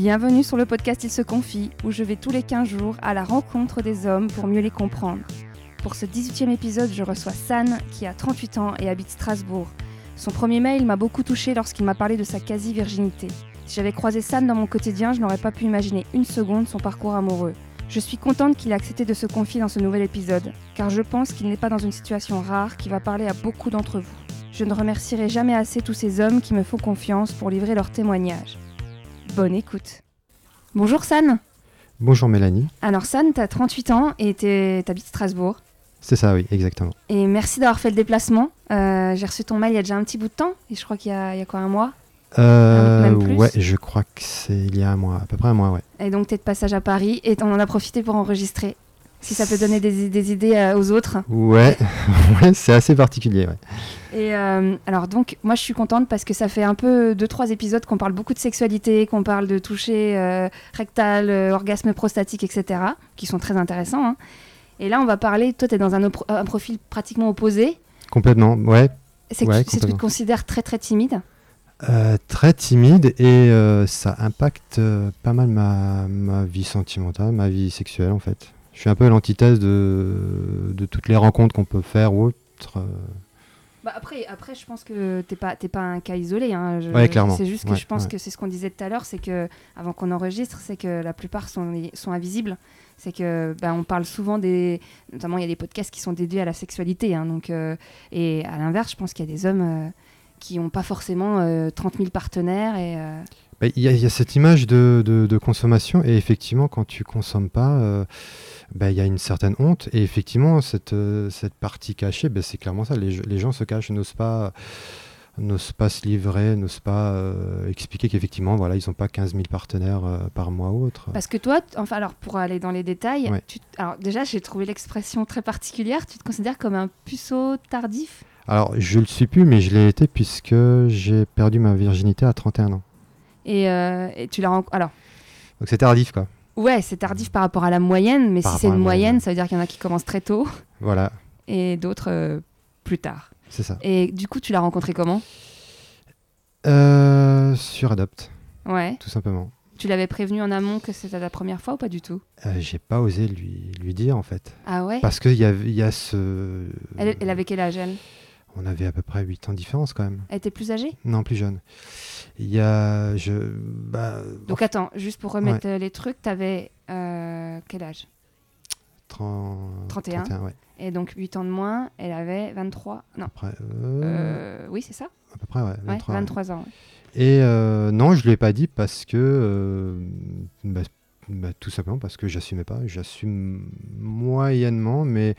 Bienvenue sur le podcast Il se confie, où je vais tous les 15 jours à la rencontre des hommes pour mieux les comprendre. Pour ce 18e épisode, je reçois San, qui a 38 ans et habite Strasbourg. Son premier mail m'a beaucoup touché lorsqu'il m'a parlé de sa quasi-virginité. Si j'avais croisé San dans mon quotidien, je n'aurais pas pu imaginer une seconde son parcours amoureux. Je suis contente qu'il ait accepté de se confier dans ce nouvel épisode, car je pense qu'il n'est pas dans une situation rare qui va parler à beaucoup d'entre vous. Je ne remercierai jamais assez tous ces hommes qui me font confiance pour livrer leurs témoignages. Bonne écoute. Bonjour San. Bonjour Mélanie. Alors San, tu as 38 ans et t'habites Strasbourg. C'est ça, oui, exactement. Et merci d'avoir fait le déplacement. Euh, j'ai reçu ton mail il y a déjà un petit bout de temps, et je crois qu'il y, y, a quoi, un mois? Euh, Même plus? Ouais, je crois que c'est il y a un mois, à peu près un mois, ouais. Et donc tu es de passage à Paris, et on en a profité pour enregistrer. Si ça peut donner des, des idées euh, aux autres. Ouais, ouais c'est assez particulier, ouais. Et euh, alors donc, moi je suis contente parce que ça fait un peu deux trois épisodes qu'on parle beaucoup de sexualité, qu'on parle de toucher euh, rectal, euh, orgasme prostatique, etc., qui sont très intéressants. Hein. Et là, on va parler. Toi, tu es dans un, un, profil pratiquement opposé. Complètement, ouais. C'est que, tu te considères très très timide. très timide et ça impacte pas mal ma, ma, vie sentimentale, ma vie sexuelle en fait. Je suis un peu l'antithèse de, de toutes les rencontres qu'on peut faire ou autres. Bah, après, après, je pense que t'es pas, pas un cas isolé. Hein. clairement. C'est juste que je pense que c'est ce qu'on disait tout à l'heure, c'est que avant qu'on enregistre, c'est que la plupart sont, sont invisibles. C'est que bah, on parle souvent des, notamment il y a des podcasts qui sont dédiés à la sexualité. Hein, donc, euh, et à l'inverse, je pense qu'il y a des hommes euh, qui n'ont pas forcément 30 euh, 000 partenaires et il y, a cette image de, de, consommation et effectivement quand tu consommes pas bah, il y a une certaine honte. Et effectivement, cette, euh, cette partie cachée, bah, c'est clairement ça. Les, les, gens se cachent, n'osent pas, n'osent pas se livrer, n'osent pas euh, expliquer qu'effectivement, voilà, ils n'ont pas 15 000 partenaires euh, par mois ou autre. Parce que toi, enfin, alors pour aller dans les détails, tu, alors déjà, j'ai trouvé l'expression très particulière. Tu te considères comme un puceau tardif? Alors, je le suis plus, mais je l'ai été puisque j'ai perdu ma virginité à 31 ans. Et, et tu l'as alors. Donc c'est tardif, quoi. Ouais, c'est tardif par rapport à la moyenne, mais si c'est une moyenne, ça veut dire qu'il y en a qui commencent très tôt. Voilà. Et d'autres euh, plus tard. C'est ça. Et du coup, tu l'as rencontré comment? Euh, Sur Adopt. Ouais. Tout simplement. Tu l'avais prévenu en amont que c'était la première fois ou pas du tout? Euh, J'ai pas osé lui, lui dire en fait. Ah ouais? Parce qu'il y a, y a ce. Elle, elle avait quel âge elle? On avait à peu près 8 ans de différence quand même. Elle était plus âgée? Non, plus jeune. Il y a. Je, bah, Donc attends, juste pour remettre euh, les trucs, tu avais euh, quel âge? 30... 31. Et donc 8 ans de moins, elle avait 23. Non. Après, euh, oui, c'est ça À peu près, ouais. 23, 23 ans. Et non, je ne lui ai pas dit parce que. Bah, bah, tout simplement parce que j'assumais pas. J'assume moyennement, mais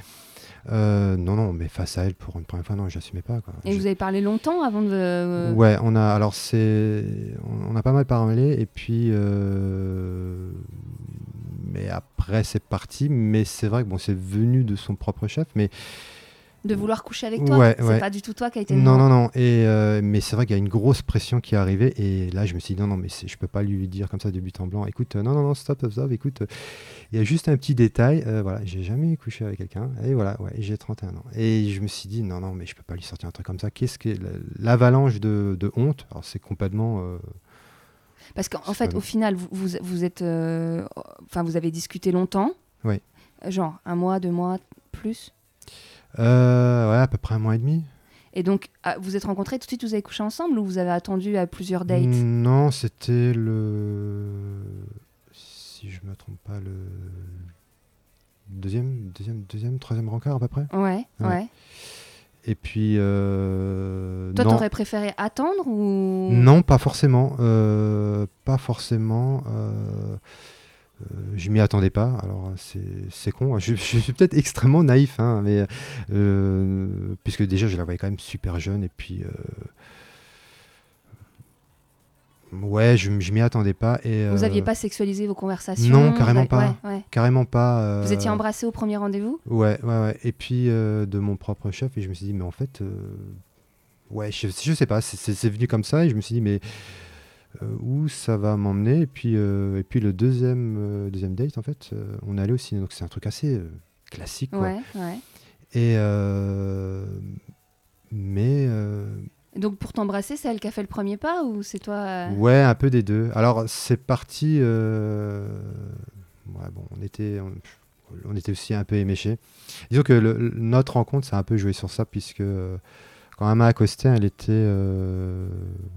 euh, non, non, mais face à elle, pour une première fois, non, j'assumais pas. Quoi. Et vous avez parlé longtemps avant de. Euh, ouais, on a. Alors, c'est. On, a pas mal parlé, et puis. Euh, mais après, c'est parti. Mais c'est vrai que bon, c'est venu de son propre chef, mais de vouloir coucher avec toi. c'est pas du tout toi qui a été. Non, non, non. Et euh, mais c'est vrai qu'il y a une grosse pression qui est arrivée. Et là, je me suis dit non, non, mais je peux pas lui dire comme ça de but en blanc. Écoute, euh, non, non, non, stop, stop, stop. Écoute, euh, il y a juste un petit détail. voilà, j'ai jamais couché avec quelqu'un. Et voilà, ouais, j'ai 31 ans. Et je me suis dit non, non, mais je peux pas lui sortir un truc comme ça. Qu'est-ce que l'avalanche de, de, honte? Alors c'est complètement. Parce qu'en fait, au final, vous, vous, vous êtes, enfin, vous avez discuté longtemps. Oui. Genre un mois, deux mois, plus? Euh, ouais, à peu près un mois et demi. Et donc, ah, vous êtes rencontrés tout de suite, vous avez couché ensemble ou vous avez attendu à plusieurs dates? Non, c'était le. Si je me trompe pas, le. Deuxième, deuxième, deuxième, troisième rencard à peu près Ouais, ouais. Et puis. Euh, Toi, t'aurais préféré attendre ou? Non, pas forcément. Euh, pas forcément. Euh, je m'y attendais pas. Alors c'est con. Je, suis peut-être extrêmement naïf, hein, mais euh, puisque déjà je la voyais quand même super jeune et puis euh, ouais, je, je m'y attendais pas. Et vous aviez pas sexualisé vos conversations Non, carrément pas. Carrément pas. Vous étiez embrassé au premier rendez-vous? Ouais, ouais, ouais. Et puis de mon propre chef et je me suis dit mais en fait ouais, je, je sais pas, c'est venu comme ça et je me suis dit mais euh, où ça va m'emmener. Et puis, euh, et puis le deuxième, euh, deuxième date, en fait, on est allé au cinéma. Donc c'est un truc assez classique. Quoi. Ouais, ouais. Et, mais Donc pour t'embrasser, c'est elle qui a fait le premier pas ou c'est toi euh? Ouais, un peu des deux. Alors c'est parti. euh, Ouais, bon, on était, on, on était aussi un peu éméchés. Disons que le- notre rencontre, ça a un peu joué sur ça, puisque euh, quand elle m'a accosté, elle était, euh,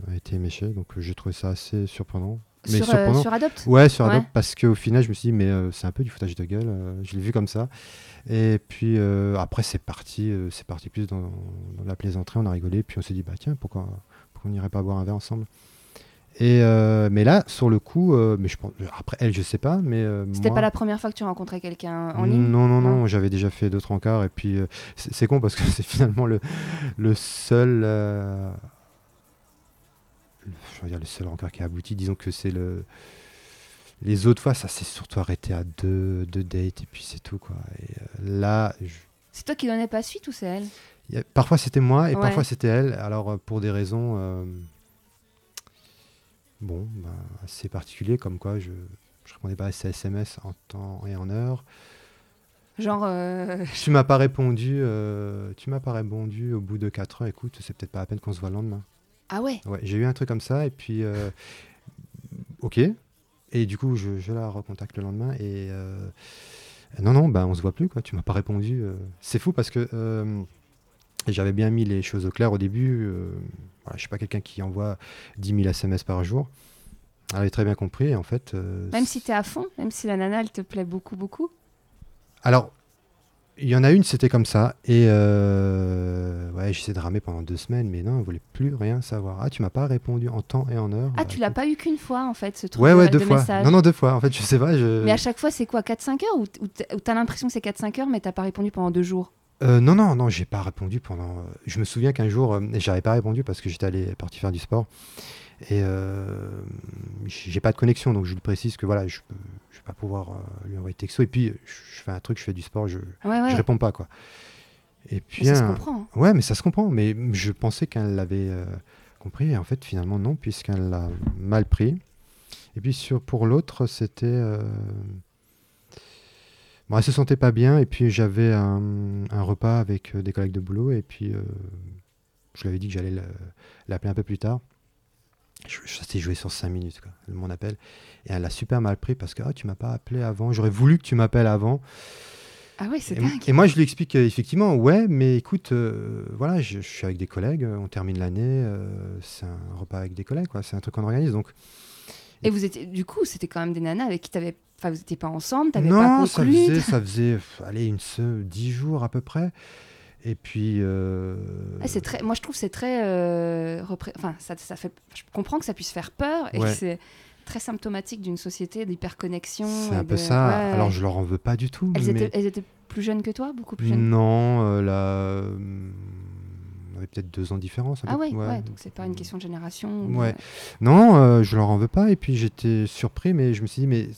elle était éméchée. Donc j'ai trouvé ça assez surprenant. Mais sur, euh, surprenant. sur Adopt Ouais, sur Ouais. Adobe, parce qu'au final, je me suis dit, mais euh, c'est un peu du foutage de gueule. je l'ai vu comme ça. Et puis après, c'est parti, c'est parti plus dans, dans la plaisanterie. On a rigolé, puis on s'est dit, bah tiens, pourquoi, pourquoi on n'irait pas boire un verre ensemble? Et euh, mais là, sur le coup, euh, mais je pense, après elle, je sais pas, mais euh, C'était moi- pas la première fois que tu rencontrais quelqu'un en ligne? Non, non, non, Non. j'avais déjà fait d'autres encarts et puis euh, c'est con parce que c'est finalement le, le seul, je veux dire le seul encart qui a abouti. Disons que c'est le, les autres fois, ça s'est surtout arrêté à deux, deux dates et puis c'est tout quoi. Et là, je- C'est toi qui donnais pas suite ou c'est elle? A- parfois c'était moi et Ouais. parfois c'était elle. Alors pour des raisons, bon, bah, assez particuliers comme quoi je, je répondais pas à ses SMS en temps et en heure. Genre, euh, Tu m'as pas répondu, euh, tu m'as pas répondu au bout de 4 heures. Écoute, c'est peut-être pas la peine qu'on se voit le lendemain. ah ouais? Ouais, j'ai eu un truc comme ça et puis euh, ok. Et du coup, je, je la recontacte le lendemain et euh, non non, bah on se voit plus quoi. Tu m'as pas répondu. C'est fou parce que j'avais bien mis les choses au clair au début. euh, voilà, je suis pas quelqu'un qui envoie 10 000 SMS par jour. Elle avait très bien compris en fait. euh, Même si t'es à fond, même si la nana elle te plaît beaucoup, beaucoup. Alors, il y en a une, c'était comme ça. Et euh, ouais, j'essaie de ramer pendant deux semaines, mais non, elle voulait plus rien savoir. Ah, tu m'as pas répondu en temps et en heure. Ah, Bah, tu l'as pas eu qu'une fois en fait, ce truc Ouais, ouais, de deux fois. message. Non, non, deux fois. En fait, je sais pas. Je... Mais à chaque fois, c'est quoi 4-5 heures ou t'as l'impression que c'est 4-5 heures, mais t'as pas répondu pendant deux jours? Euh, non, non, non, j'ai pas répondu pendant. euh, Je me souviens qu'un jour, euh, j'avais pas répondu parce que j'étais allé parti faire du sport. Et euh, j'ai pas de connexion, donc je lui précise que voilà, je, je vais pas pouvoir lui envoyer de texto. Et puis, je fais un truc, je fais du sport, je, Ouais, ouais. je réponds pas, quoi. Et puis, Mais ça se comprend. hein. Ouais, mais ça se comprend. Mais je pensais qu'elle l'avait compris. Et en fait, finalement, non, puisqu'elle l'a mal pris. Et puis, sur, pour l'autre, c'était. Bon, elle se sentait pas bien. Et puis, j'avais un, un repas avec euh, des collègues de boulot. Et puis, euh, je lui avais dit que j'allais le- l'appeler un peu plus tard. Je, je- ça s'est joué sur 5 minutes, quoi, mon appel. Et elle l'a super mal pris parce que Ah, tu m'as pas appelé avant. J'aurais voulu que tu m'appelles avant. Ah ouais, c'est dingue. et moi, je lui explique euh, effectivement, ouais, mais écoute, euh, voilà, je, je suis avec des collègues, on termine l'année, euh, c'est un repas avec des collègues, quoi, c'est un truc qu'on organise. Donc, Et vous étiez, du coup, c'était quand même des nanas avec qui t'avais, enfin, vous étiez pas ensemble, t'avais pas non, ça conclu. faisait, ça faisait, allez, une dix jours à peu près. Et puis, euh, Ah, c'est très, moi je trouve que c'est très, euh, repré- enfin, ça, ça fait, je comprends que ça puisse faire peur et Ouais. que c'est très symptomatique d'une société d'hyperconnexion. c'est et un peu ça. ouais. Alors, je leur en veux pas du tout. elles, mais... étaient, elles étaient plus jeunes que toi, beaucoup plus jeunes? Non, euh, là, euh, on avait peut-être deux ans de différence. Ah peu- ouais, ouais, donc c'est pas une question de génération. de- Ouais. Non, je leur en veux pas. Et puis j'étais surpris, mais je me suis dit, mais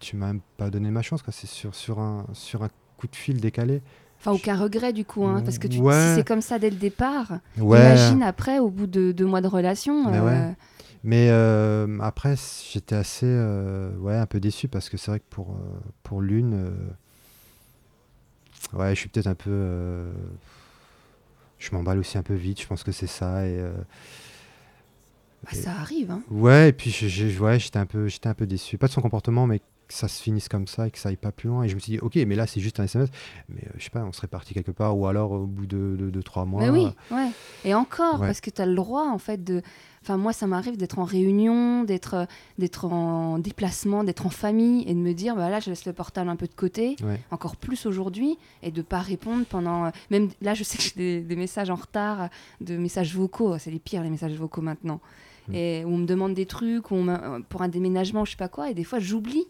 tu m'as même pas donné ma chance. quoi. C'est sur, sur, un, sur un coup de fil décalé. Enfin, aucun regret du coup, hein, parce que tu, Ouais. si c'est comme ça dès le départ, Ouais. imagine après, au bout de deux mois de relation. Mais euh, ouais. Mais euh, après, j'étais assez, euh, ouais, un peu déçu parce que c'est vrai que pour, pour l'une, ouais, je suis peut-être un peu, je m'emballe aussi un peu vite. Je pense que c'est ça. Et, bah, ça arrive. Hein. Ouais, et puis je- ouais, j'étais un peu, j'étais un peu déçu, pas de son comportement, mais que ça se finisse comme ça et que ça aille pas plus loin. Et je me suis dit, ok, mais là c'est juste un SMS, mais euh, je sais pas, on serait parti quelque part, ou alors au bout de, de, de trois mois. Mais oui, ouais. Et encore, Ouais. parce que tu as le droit, en fait, de. Enfin, moi, ça m'arrive d'être en réunion, d'être euh, d'être en déplacement, d'être en famille et de me dire, bah là, je laisse le portable un peu de côté, Ouais. encore plus aujourd'hui, et de pas répondre pendant. euh, Même là, je sais que j'ai des, des messages en retard, euh, de messages vocaux. C'est les pires, les messages vocaux maintenant. Mm. Et où on me demande des trucs, où on pour un déménagement, je sais pas quoi, et des fois, j'oublie.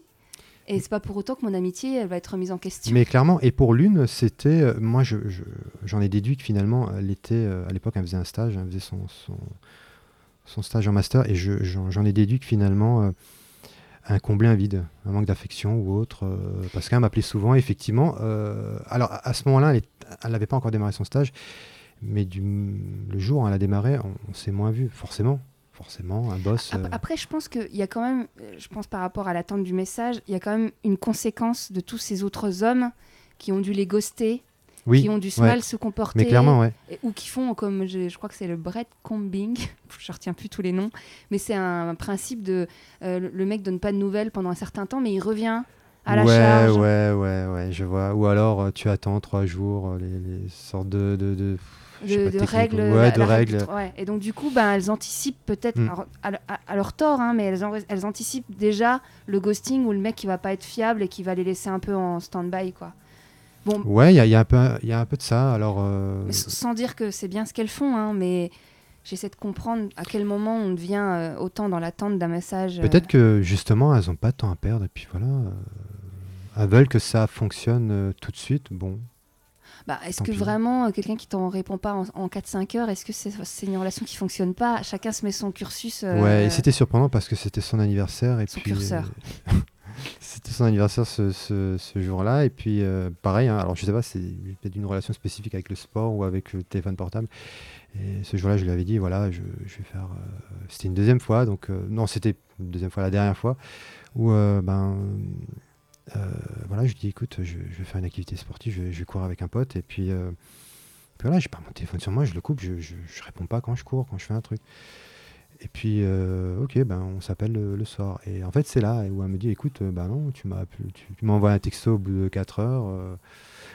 Et c'est pas pour autant que mon amitié, va être remise en question. Mais clairement, et pour l'une, c'était, euh, moi, je- je- j'en ai déduit que finalement, elle était, euh, à l'époque, elle faisait un stage, elle faisait son, stage en master, et je- j'en ai déduit que finalement, euh, un combler un vide, un manque d'affection ou autre, euh, parce qu'elle m'appelait souvent, effectivement. euh, alors, à, ce moment-là, elle n'avait pas encore démarré son stage, mais le jour où elle a démarré, on, on s'est moins vu, forcément. Forcément, un boss. Euh, Après, je pense qu'il y a quand même, euh, je pense par rapport à l'attente du message, il y a quand même une conséquence de tous ces autres hommes qui ont dû les ghoster Oui, qui ont ouais. mal se comporter. Mais clairement, ouais. et- ou qui font comme je, je crois que c'est le breadcombing, je retiens plus tous les noms, mais c'est un, principe de euh, le- mec donne pas de nouvelles pendant un certain temps, mais il revient à la ouais, charge. ouais, ouais, ouais, je vois. Ou alors tu attends trois jours, les, les sortes de, de, règles, ouais, de règle ouais. Et donc du coup, ben, elles anticipent peut-être, Mm. alors, à, à- à leur tort, hein, mais elles, en- elles anticipent déjà le ghosting ou le mec qui va pas être fiable et qui va les laisser un peu en stand-by, quoi. Bon, Ouais, il y a, y a un peu, il y a un peu de ça. Alors, euh, sans dire que c'est bien ce qu'elles font, hein, mais j'essaie de comprendre à quel moment on devient euh, autant dans l'attente d'un message. euh, peut-être que justement, elles ont pas de temps à perdre. Et puis voilà, euh, elles veulent que ça fonctionne euh, tout de suite. Bon, Bah, est-ce que pis. vraiment euh, quelqu'un qui t'en répond pas en, en 4-5 heures, est-ce que c'est une relation qui fonctionne pas? Chacun se met son cursus. euh, ouais. Et c'était surprenant parce que c'était son anniversaire et Son puis curseur. euh, c'était son anniversaire ce, ce- ce jour-là. Et puis euh, pareil. hein, alors je sais pas, c'est peut-être une relation spécifique avec le sport ou avec le téléphone portable. Et ce jour-là, je lui avais dit, voilà, je, je vais faire. euh, c'était une deuxième fois, donc euh, non, c'était une deuxième fois, la dernière fois, où ben. Euh, voilà, je dis, écoute, je, je vais faire une activité sportive, je vais, je vais courir avec un pote, et puis, euh, puis voilà, j'ai pas mon téléphone sur moi, je le coupe, je, je, je réponds pas quand je cours, quand je fais un truc. Et puis, euh, ok, ben on s'appelle le, le soir. Et en fait, c'est là où elle me dit, écoute, bah non, tu m'as tu, tu envoyé un texto au bout de 4 heures. euh,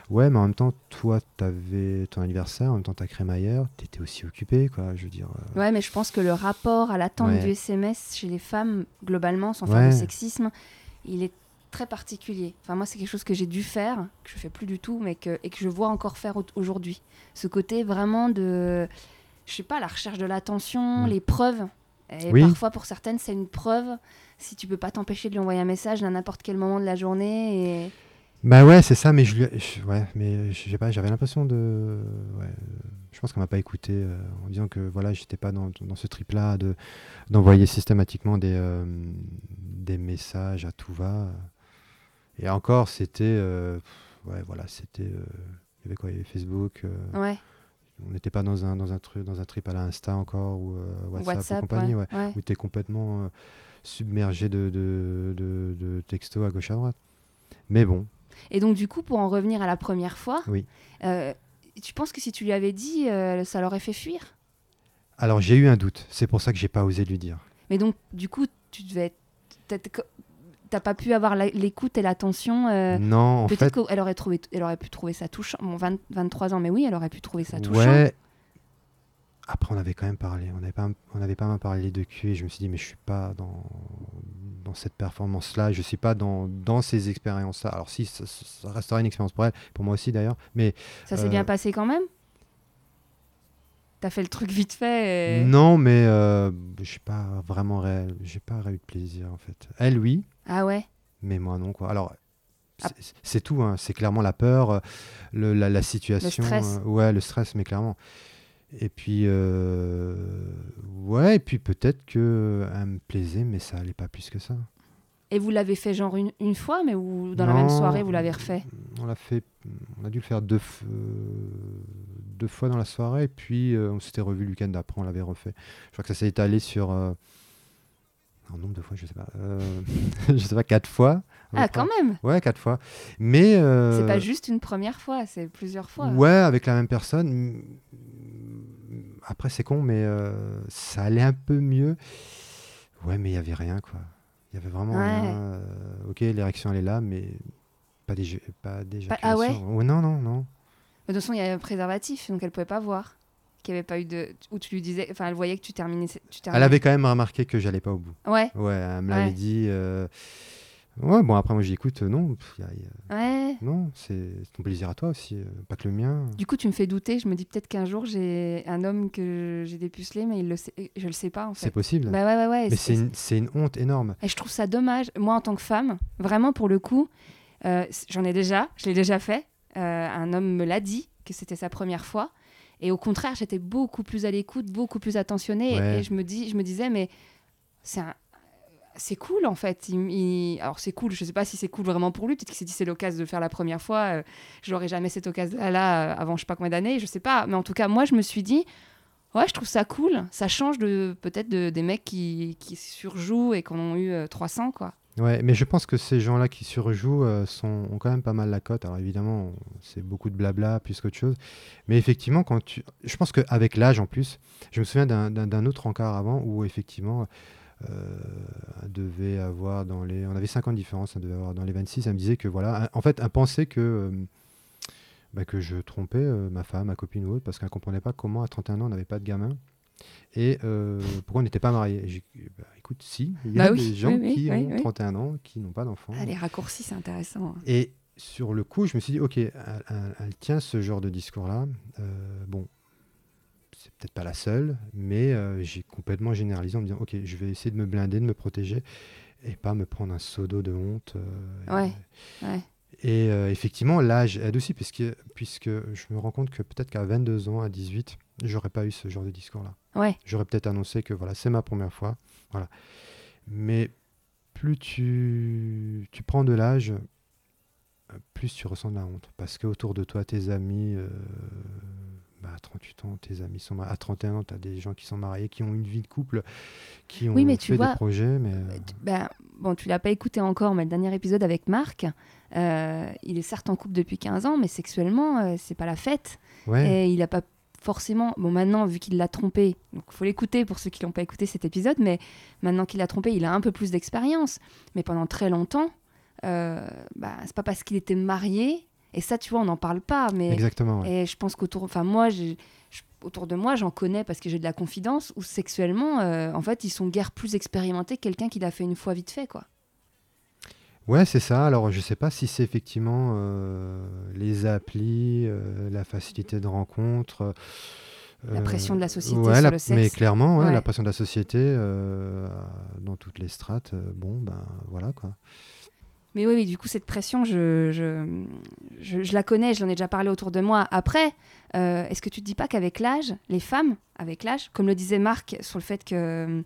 ouais, mais en même temps, toi, tu avais ton anniversaire, en même temps, tu as crémaillère, tu étais aussi occupé, quoi. Je veux dire. euh, Ouais, mais je pense que le rapport à l'attente Ouais. du SMS chez les femmes, globalement, sans faire de sexisme, il est très particulier. Enfin, moi, c'est quelque chose que j'ai dû faire, que je fais plus du tout, mais que, et que je vois encore faire au- aujourd'hui. Ce côté vraiment de, je sais pas, la recherche de l'attention, Mm. les preuves. Et Oui. parfois, pour certaines, c'est une preuve si tu peux pas t'empêcher de lui envoyer un message à n'importe quel moment de la journée. Et... Bah ouais, c'est ça, mais je, lui- je- ouais, mais je sais pas, j'avais l'impression de, ouais, je pense qu'on m'a pas écouté euh, en disant que voilà, j'étais pas dans, dans ce trip-là de d'envoyer systématiquement des euh, des messages à tout va. Et encore, c'était, euh, ouais, voilà, c'était, euh, il y avait quoi, il y avait Facebook. euh, Ouais, on n'était pas dans un dans un truc dans un trip à l'insta encore ou WhatsApp, WhatsApp, ou compagnie, ouais. où tu es complètement submergé de, de, de, de textos à gauche à droite. Mais bon, Et donc, du coup, pour en revenir à la première fois, Oui. tu penses que si tu lui avais dit, ça l'aurait fait fuir? Alors j'ai eu un doute, c'est pour ça que j'ai pas osé lui dire. Mais donc, du coup, tu devais être. T'as- pas pu avoir l'écoute et l'attention. euh, non, en fait, Peut-être qu'elle aurait, trouvé, elle aurait pu trouver ça touchant. Bon, 20 23 ans, mais oui, elle aurait pu trouver ça touchant. ouais. Après on avait quand même parlé, on avait pas on avait pas mal parlé de cul et je me suis dit mais je suis pas dans dans cette performance là, je suis pas dans dans ces expériences là. Alors si ça, ça restera une expérience pour elle, pour moi aussi d'ailleurs, mais Ça s'est Euh, bien passé quand même? T'as fait le truc vite fait et- non, mais euh, je suis pas vraiment réel, j'ai pas eu de plaisir en fait. Elle oui, Ah ouais? Mais moi non quoi. Alors Ah. c'est- tout, hein. c'est clairement la peur, euh, le- la, la situation, stress. euh, ouais, le stress, mais clairement. Et puis euh, ouais, et puis peut-être que elle me plaisait, mais ça allait pas plus que ça. Et vous l'avez fait genre une, une fois, mais ou dans la même soirée, vous l'avez refait? On l'a fait, on a dû le faire deux, deux fois dans la soirée, et puis euh, on s'était revu le week-end d'après, on l'avait refait. Je crois que ça s'est étalé sur euh, un nombre de fois, je sais pas, euh, je sais pas, quatre fois. Ah, quand même Ouais, quatre fois. Mais euh, C'est pas juste une première fois, c'est plusieurs fois. Ouais, avec la même personne. Après, c'est con, mais euh, ça allait un peu mieux. Ouais, mais il y avait rien, quoi. Il y avait vraiment Ouais. rien. ok, l'érection, elle est là, mais pas des pas d'éjaculation. ah ouais Non, non, non. De toute façon, il y avait un préservatif, donc elle pouvait pas voir. Qu'il avait pas eu de. Où tu lui disais. Enfin, elle voyait que tu terminais. Tu Elle terminais- avait quand même remarqué que j'allais pas au bout. Ouais, Ouais, elle me l'avait Ouais. dit. euh, Ouais, bon, après, moi, j'ai écoute, euh, non, pff, y a- y a- ouais. non, c'est ton plaisir à toi aussi, euh, pas que le mien. Du coup, tu me fais douter. Je me dis peut-être qu'un jour, j'ai un homme que j'ai dépucelé, mais il le sait... je le sais pas, en C'est possible. Bah ouais, ouais, ouais. mais c'est- une, une honte énorme. Et je trouve ça dommage. Moi, en tant que femme, vraiment pour le coup, euh, j'en ai déjà, je l'ai déjà fait. Euh, un homme me l'a dit que c'était sa première fois. Et au contraire, j'étais beaucoup plus à l'écoute, beaucoup plus attentionnée. Et- Ouais. Et, je, me dis, je me disais, mais c'est un- C'est cool en fait. Il- il- Alors c'est cool, je sais pas si c'est cool vraiment pour lui. Peut-être qu'il s'est dit c'est l'occasion de le faire la première fois. euh, J'aurais jamais cette occasion-là euh, avant je sais pas combien d'années, je sais pas. Mais en tout cas, moi je me suis dit, ouais, je trouve ça cool. Ça change de peut-être de, des mecs qui, qui surjouent et qui en ont eu euh, 300 quoi. Ouais, mais je pense que ces gens-là qui surjouent euh, sont, ont quand même pas mal la cote. Alors évidemment, c'est beaucoup de blabla plus qu'autre chose. Mais effectivement, quand tu... je pense qu'avec l'âge en plus, je me souviens d'un- autre encart avant où effectivement, euh, devait avoir dans les... On avait 5 ans de différence, elle devait avoir dans les 26. Elle me disait que voilà, en fait, elle pensait que, euh, bah, que je trompais euh, ma femme, ma copine ou autre, parce qu'elle comprenait pas comment à 31 ans on n'avait pas de gamin. Et euh, pourquoi on n'était pas mariés? Bah, écoute, si, il y a Bah oui, des gens oui, qui oui, ont oui. 31 ans, qui n'ont pas d'enfants. Ah, les raccourcis, c'est intéressant. Et sur le coup, je me suis dit, ok, elle, elle- elle tient ce genre de discours-là. Euh, bon, c'est peut-être pas la seule, mais euh, j'ai complètement généralisé en me disant, ok, je vais essayer de me blinder, de me protéger, et pas me prendre un seau d'eau de honte. euh, Ouais, ouais. Et euh, effectivement, l'âge aide aussi, puisque, puisque je me rends compte que peut-être qu'à 22 ans, à 18, j'aurais pas eu ce genre de discours-là. Ouais, J'aurais peut-être annoncé que voilà, c'est ma première fois. Voilà. Mais plus tu, tu prends de l'âge, euh, plus tu ressens de la honte. Parce qu'autour de toi, tes amis, euh, bah, à 38 ans, tes amis sont mariés. À 31 ans, tu as des gens qui sont mariés, qui ont une vie de couple, qui ont Oui, mais tu fait vois, des projets. Mais, euh, Tu- Ben, bon, tu l'as pas écouté encore, mais le dernier épisode avec Marc, euh, il est certes en couple depuis 15 ans, mais sexuellement, euh, c'est pas la fête. ouais, Et il a pas forcément. Bon, maintenant, vu qu'il l'a trompé, donc faut l'écouter pour ceux qui l'ont pas écouté cet épisode, mais maintenant qu'il l'a trompé, il a un peu plus d'expérience. Mais pendant très longtemps, euh, bah, c'est pas parce qu'il était marié, et ça, tu vois, on n'en parle pas, mais. exactement. ouais. Et je pense qu'autour, enfin moi, j'ai- autour de moi, j'en connais parce que j'ai de la confidence. Où sexuellement, euh, en fait, ils sont guère plus expérimentés que quelqu'un qui l'a fait une fois vite fait, quoi. Ouais, c'est ça. Alors, je sais pas si c'est effectivement euh, les applis, euh, la facilité de rencontre. La euh, pression de la société ouais, sur la- le sexe. Mais clairement, ouais, Ouais. la pression de la société euh, dans toutes les strates. euh, bon, ben voilà quoi. Mais oui, oui, du coup, cette pression, je, je, je, je la connais, je l'en ai déjà parlé autour de moi. Après, euh, est-ce que tu te dis pas qu'avec l'âge, les femmes, avec l'âge, comme le disait Marc sur le fait que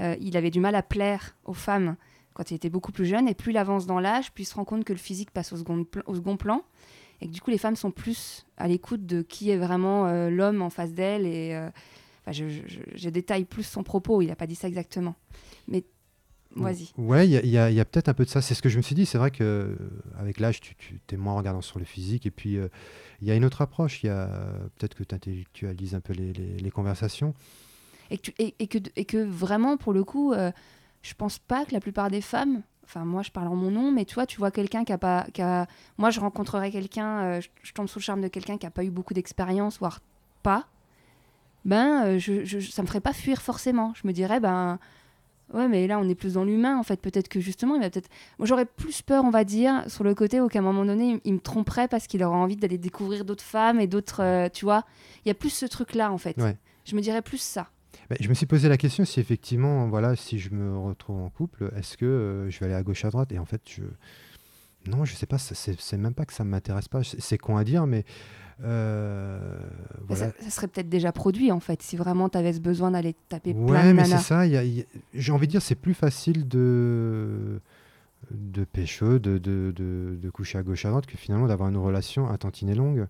euh, il avait du mal à plaire aux femmes quand il était beaucoup plus jeune, et plus il avance dans l'âge, plus il se rend compte que le physique passe au second, au second plan, et que du coup, les femmes sont plus à l'écoute de qui est vraiment euh, l'homme en face d'elle. Et euh, je, je, je- je détaille plus son propos, il n'a pas dit ça exactement. Mais vas-y. Ouais, il y a, peut-être un peu de ça. C'est ce que je me suis dit. C'est vrai que euh, avec l'âge, tu, tu es moins regardant sur le physique. Et puis, euh, il y a une autre approche. Il y a peut-être que tu intellectualises un peu les, les- les conversations. Et que, tu- et, et que, et que vraiment, pour le coup, euh, je pense pas que la plupart des femmes, enfin moi je parle en mon nom, mais tu vois, tu vois quelqu'un qui a pas... Qui a, moi je rencontrerais quelqu'un, euh, je, je tombe sous le charme de quelqu'un qui a pas eu beaucoup d'expérience, voire pas, ben euh, je, je- ça me ferait pas fuir forcément. Je me dirais, ben... Ouais, mais là, on est plus dans l'humain, en fait. Peut-être que justement, il va peut-être. Moi, j'aurais plus peur, on va dire, sur le côté où qu'à un moment donné, il, il me tromperait parce qu'il aurait envie d'aller découvrir d'autres femmes et d'autres. euh, tu vois Il y a plus ce truc-là, en fait. Ouais. Je me dirais plus ça. Ben, je me suis posé la question si effectivement, voilà, si je me retrouve en couple, est-ce que euh, je vais aller à gauche à droite? Et en fait, je non, je sais pas. ça- C'est c'est même pas que ça m'intéresse pas. C'est c'est con à dire, mais euh, voilà. Ça, serait peut-être déjà produit en fait, si vraiment tu avais ce besoin d'aller te taper plein Ouais, de mais c'est nanas. ça. il y a- il y a- J'ai envie de dire, c'est plus facile de de pécho, de, de, de, de coucher à gauche à droite que finalement d'avoir une relation à tantinet longue.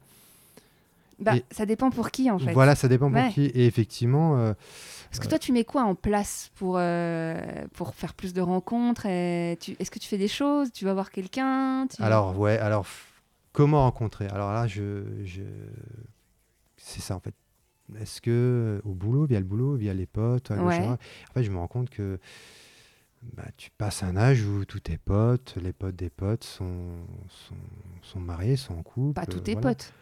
Bah, Et- Ça dépend pour qui en fait. Voilà, ça dépend pour qui. Et effectivement, euh, Parce que toi, tu mets quoi en place pour, euh, pour faire plus de rencontres et tu... Est-ce que tu fais des choses Tu vas voir quelqu'un tu... alors ouais, alors comment rencontrer? Alors là, je, je... c'est ça en fait. Est-ce que au boulot, via le boulot, via les potes, à Ouais. En fait, je me rends compte que bah, tu passes un âge où tous tes potes, les potes des potes sont, sont, sont mariés, sont en couple. Pas tous euh, tes voilà. potes.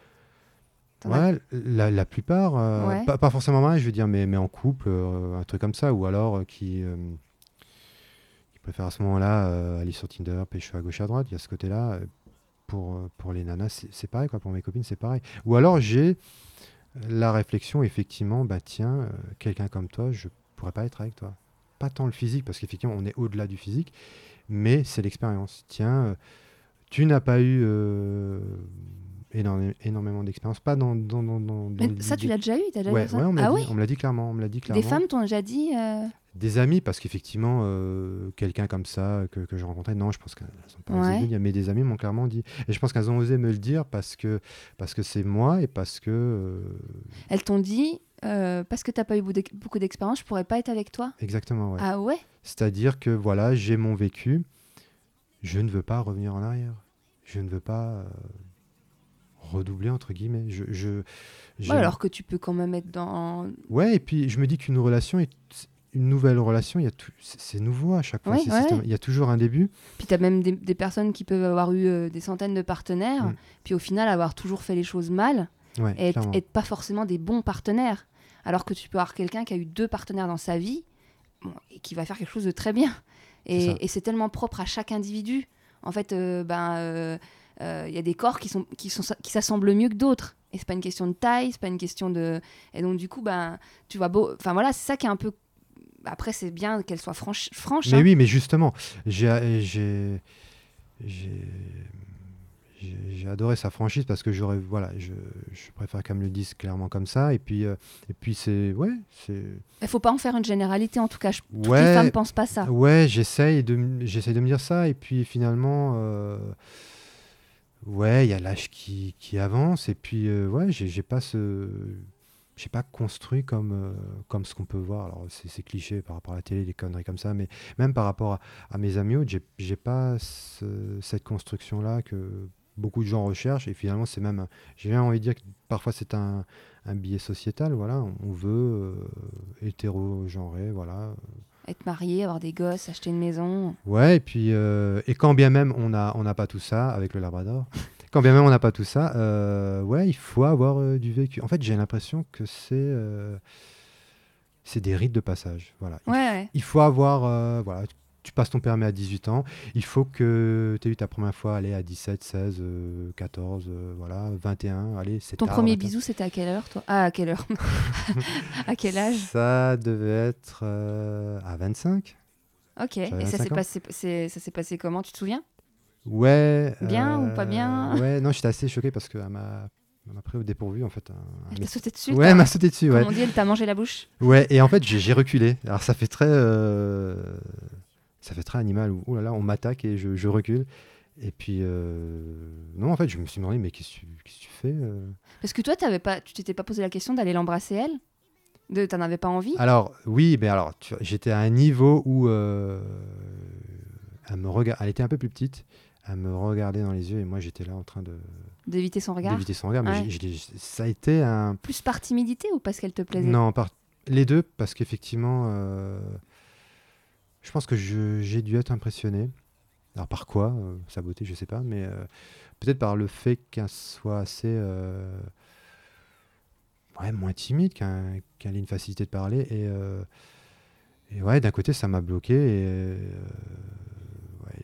Ouais, la, la plupart, euh, Ouais. pas, pas forcément mariés, je veux dire, mais, mais en couple, euh, un truc comme ça, ou alors euh, qui, qui préfèrent à ce moment-là aller sur Tinder, pécho à gauche à droite, il y a ce côté-là. Pour, pour les nanas, c'est pareil, quoi, pour mes copines, c'est pareil. Ou alors j'ai la réflexion, effectivement, bah tiens, quelqu'un comme toi, je pourrais pas être avec toi. Pas tant le physique, parce qu'effectivement, on est au-delà du physique, mais c'est l'expérience. Tiens, tu n'as pas eu euh, énorme- énormément d'expérience, pas dans, dans, dans, dans- dans Mais ça, tu l'as déjà eu? T'as déjà Ouais, ça? ouais, on me l'a Ah dit, oui on me l'a dit clairement, on me l'a dit clairement. Des femmes t'ont déjà dit euh, Des amis, parce qu'effectivement, euh, quelqu'un comme ça que, que je rencontrais, non, je pense qu'elles n'ont pas osé Ouais. dire, mais des amis m'ont clairement dit. Et je pense qu'elles ont osé me le dire parce que parce que c'est moi et parce que euh, Elles t'ont dit, euh, parce que t'as pas eu beaucoup d'ex- beaucoup d'expérience, je pourrais pas être avec toi exactement, ouais. Ah ouais? C'est-à-dire que voilà, j'ai mon vécu. je ne veux pas revenir en arrière. Je ne veux pas redoubler, entre guillemets. Je, je, Ouais, alors que tu peux quand même être dans. Ouais, et puis je me dis qu'une relation est une nouvelle relation, il y a tout, c'est nouveau à chaque fois. Ouais, ouais. Il y a toujours un début. Puis tu as même des, des personnes qui peuvent avoir eu euh, des centaines de partenaires, Mm. puis au final avoir toujours fait les choses mal Ouais, et être, pas forcément des bons partenaires. Alors que tu peux avoir quelqu'un qui a eu deux partenaires dans sa vie bon, et qui va faire quelque chose de très bien. Et c'est tellement propre à chaque individu. En fait, euh, ben, euh, il y a des corps qui sont qui sont qui s'assemblent mieux que d'autres. Et c'est pas une question de taille, c'est pas une question de. Et donc du coup, ben, tu vois beau. Enfin voilà, c'est ça qui est un peu. Après, c'est bien qu'elle soit franche. franche Mais hein. oui, mais justement, j'ai j'ai j'ai adoré sa franchise parce que j'aurais voilà, je, je préfère qu'elle me le dise clairement comme ça. Et puis euh, et puis c'est ouais, c'est Il faut pas en faire une généralité, en tout cas. Je- Toutes les Ouais. femmes pensent pas ça. Ouais, j'essaye de, j'essaye de me dire ça, et puis finalement, euh, ouais, il y a l'âge qui, qui avance, et puis euh, ouais, j'ai pas ce, j'ai pas construit comme, euh, comme ce qu'on peut voir. Alors c'est cliché par rapport à la télé, des conneries comme ça, mais même par rapport à, mes amis autres, j'ai j'ai pas ce- cette construction-là que beaucoup de gens recherchent, et finalement c'est même, j'ai envie de dire que parfois c'est un, un biais sociétal, voilà, on veut hétéro-genré, voilà, Être marié, avoir des gosses, acheter une maison. Ouais, et puis euh, et quand bien même on n'a on n'a pas tout ça avec le Labrador, quand bien même on n'a pas tout ça, euh, ouais, il faut avoir euh, du vécu. En fait, j'ai l'impression que c'est c'est des rites de passage. Voilà. Il, Ouais, ouais. il faut avoir voilà, tu- passes ton permis à 18 ans, il faut que tu aies eu ta première fois allez à 17, 16, euh, 14, euh, voilà, 21, allez, c'est Ton tard, premier 21. bisou, c'était à quelle heure, toi? Ah, à quelle heure? À quel âge? Ça devait être euh, à 25. Ok. Et ça 25 s'est passé, c'est- ça s'est passé comment Tu te souviens? Ouais. Bien ou pas euh, bien? Ouais, non, j'étais assez choqué parce qu'elle m'a elle m'a pris au dépourvu en fait. un- Elle t'a sauté dessus Ouais, elle m'a sauté dessus, ouais. Comme on dit, elle t'a mangé la bouche? Ouais, et en fait, j'ai j'ai reculé. Alors ça fait très. euh, Ça fait très animal. où, Oh là là, on m'attaque et je, je recule. Et puis. euh, Non, en fait, je me suis demandé, mais qu'est-ce que tu, fais euh Parce que toi, t'avais pas, tu t'étais pas posé la question d'aller l'embrasser elle? De, T'en avais pas envie? Alors, oui, mais alors, j'étais à un niveau où. euh, Elle, me elle était un peu plus petite. Elle me regardait dans les yeux et moi, j'étais là en train de D'éviter son regard? d'éviter son regard. Mais Ouais. ça a été un. Plus par timidité ou parce qu'elle te plaisait? Non, par... les deux, parce qu'effectivement, euh, je pense que j'ai dû être impressionné. Alors par quoi euh, Sa beauté, je sais pas, mais euh, peut-être par le fait qu'elle soit assez. euh, moins timide, qu'elle ait une facilité de parler. Et, ouais, d'un côté, ça m'a bloqué.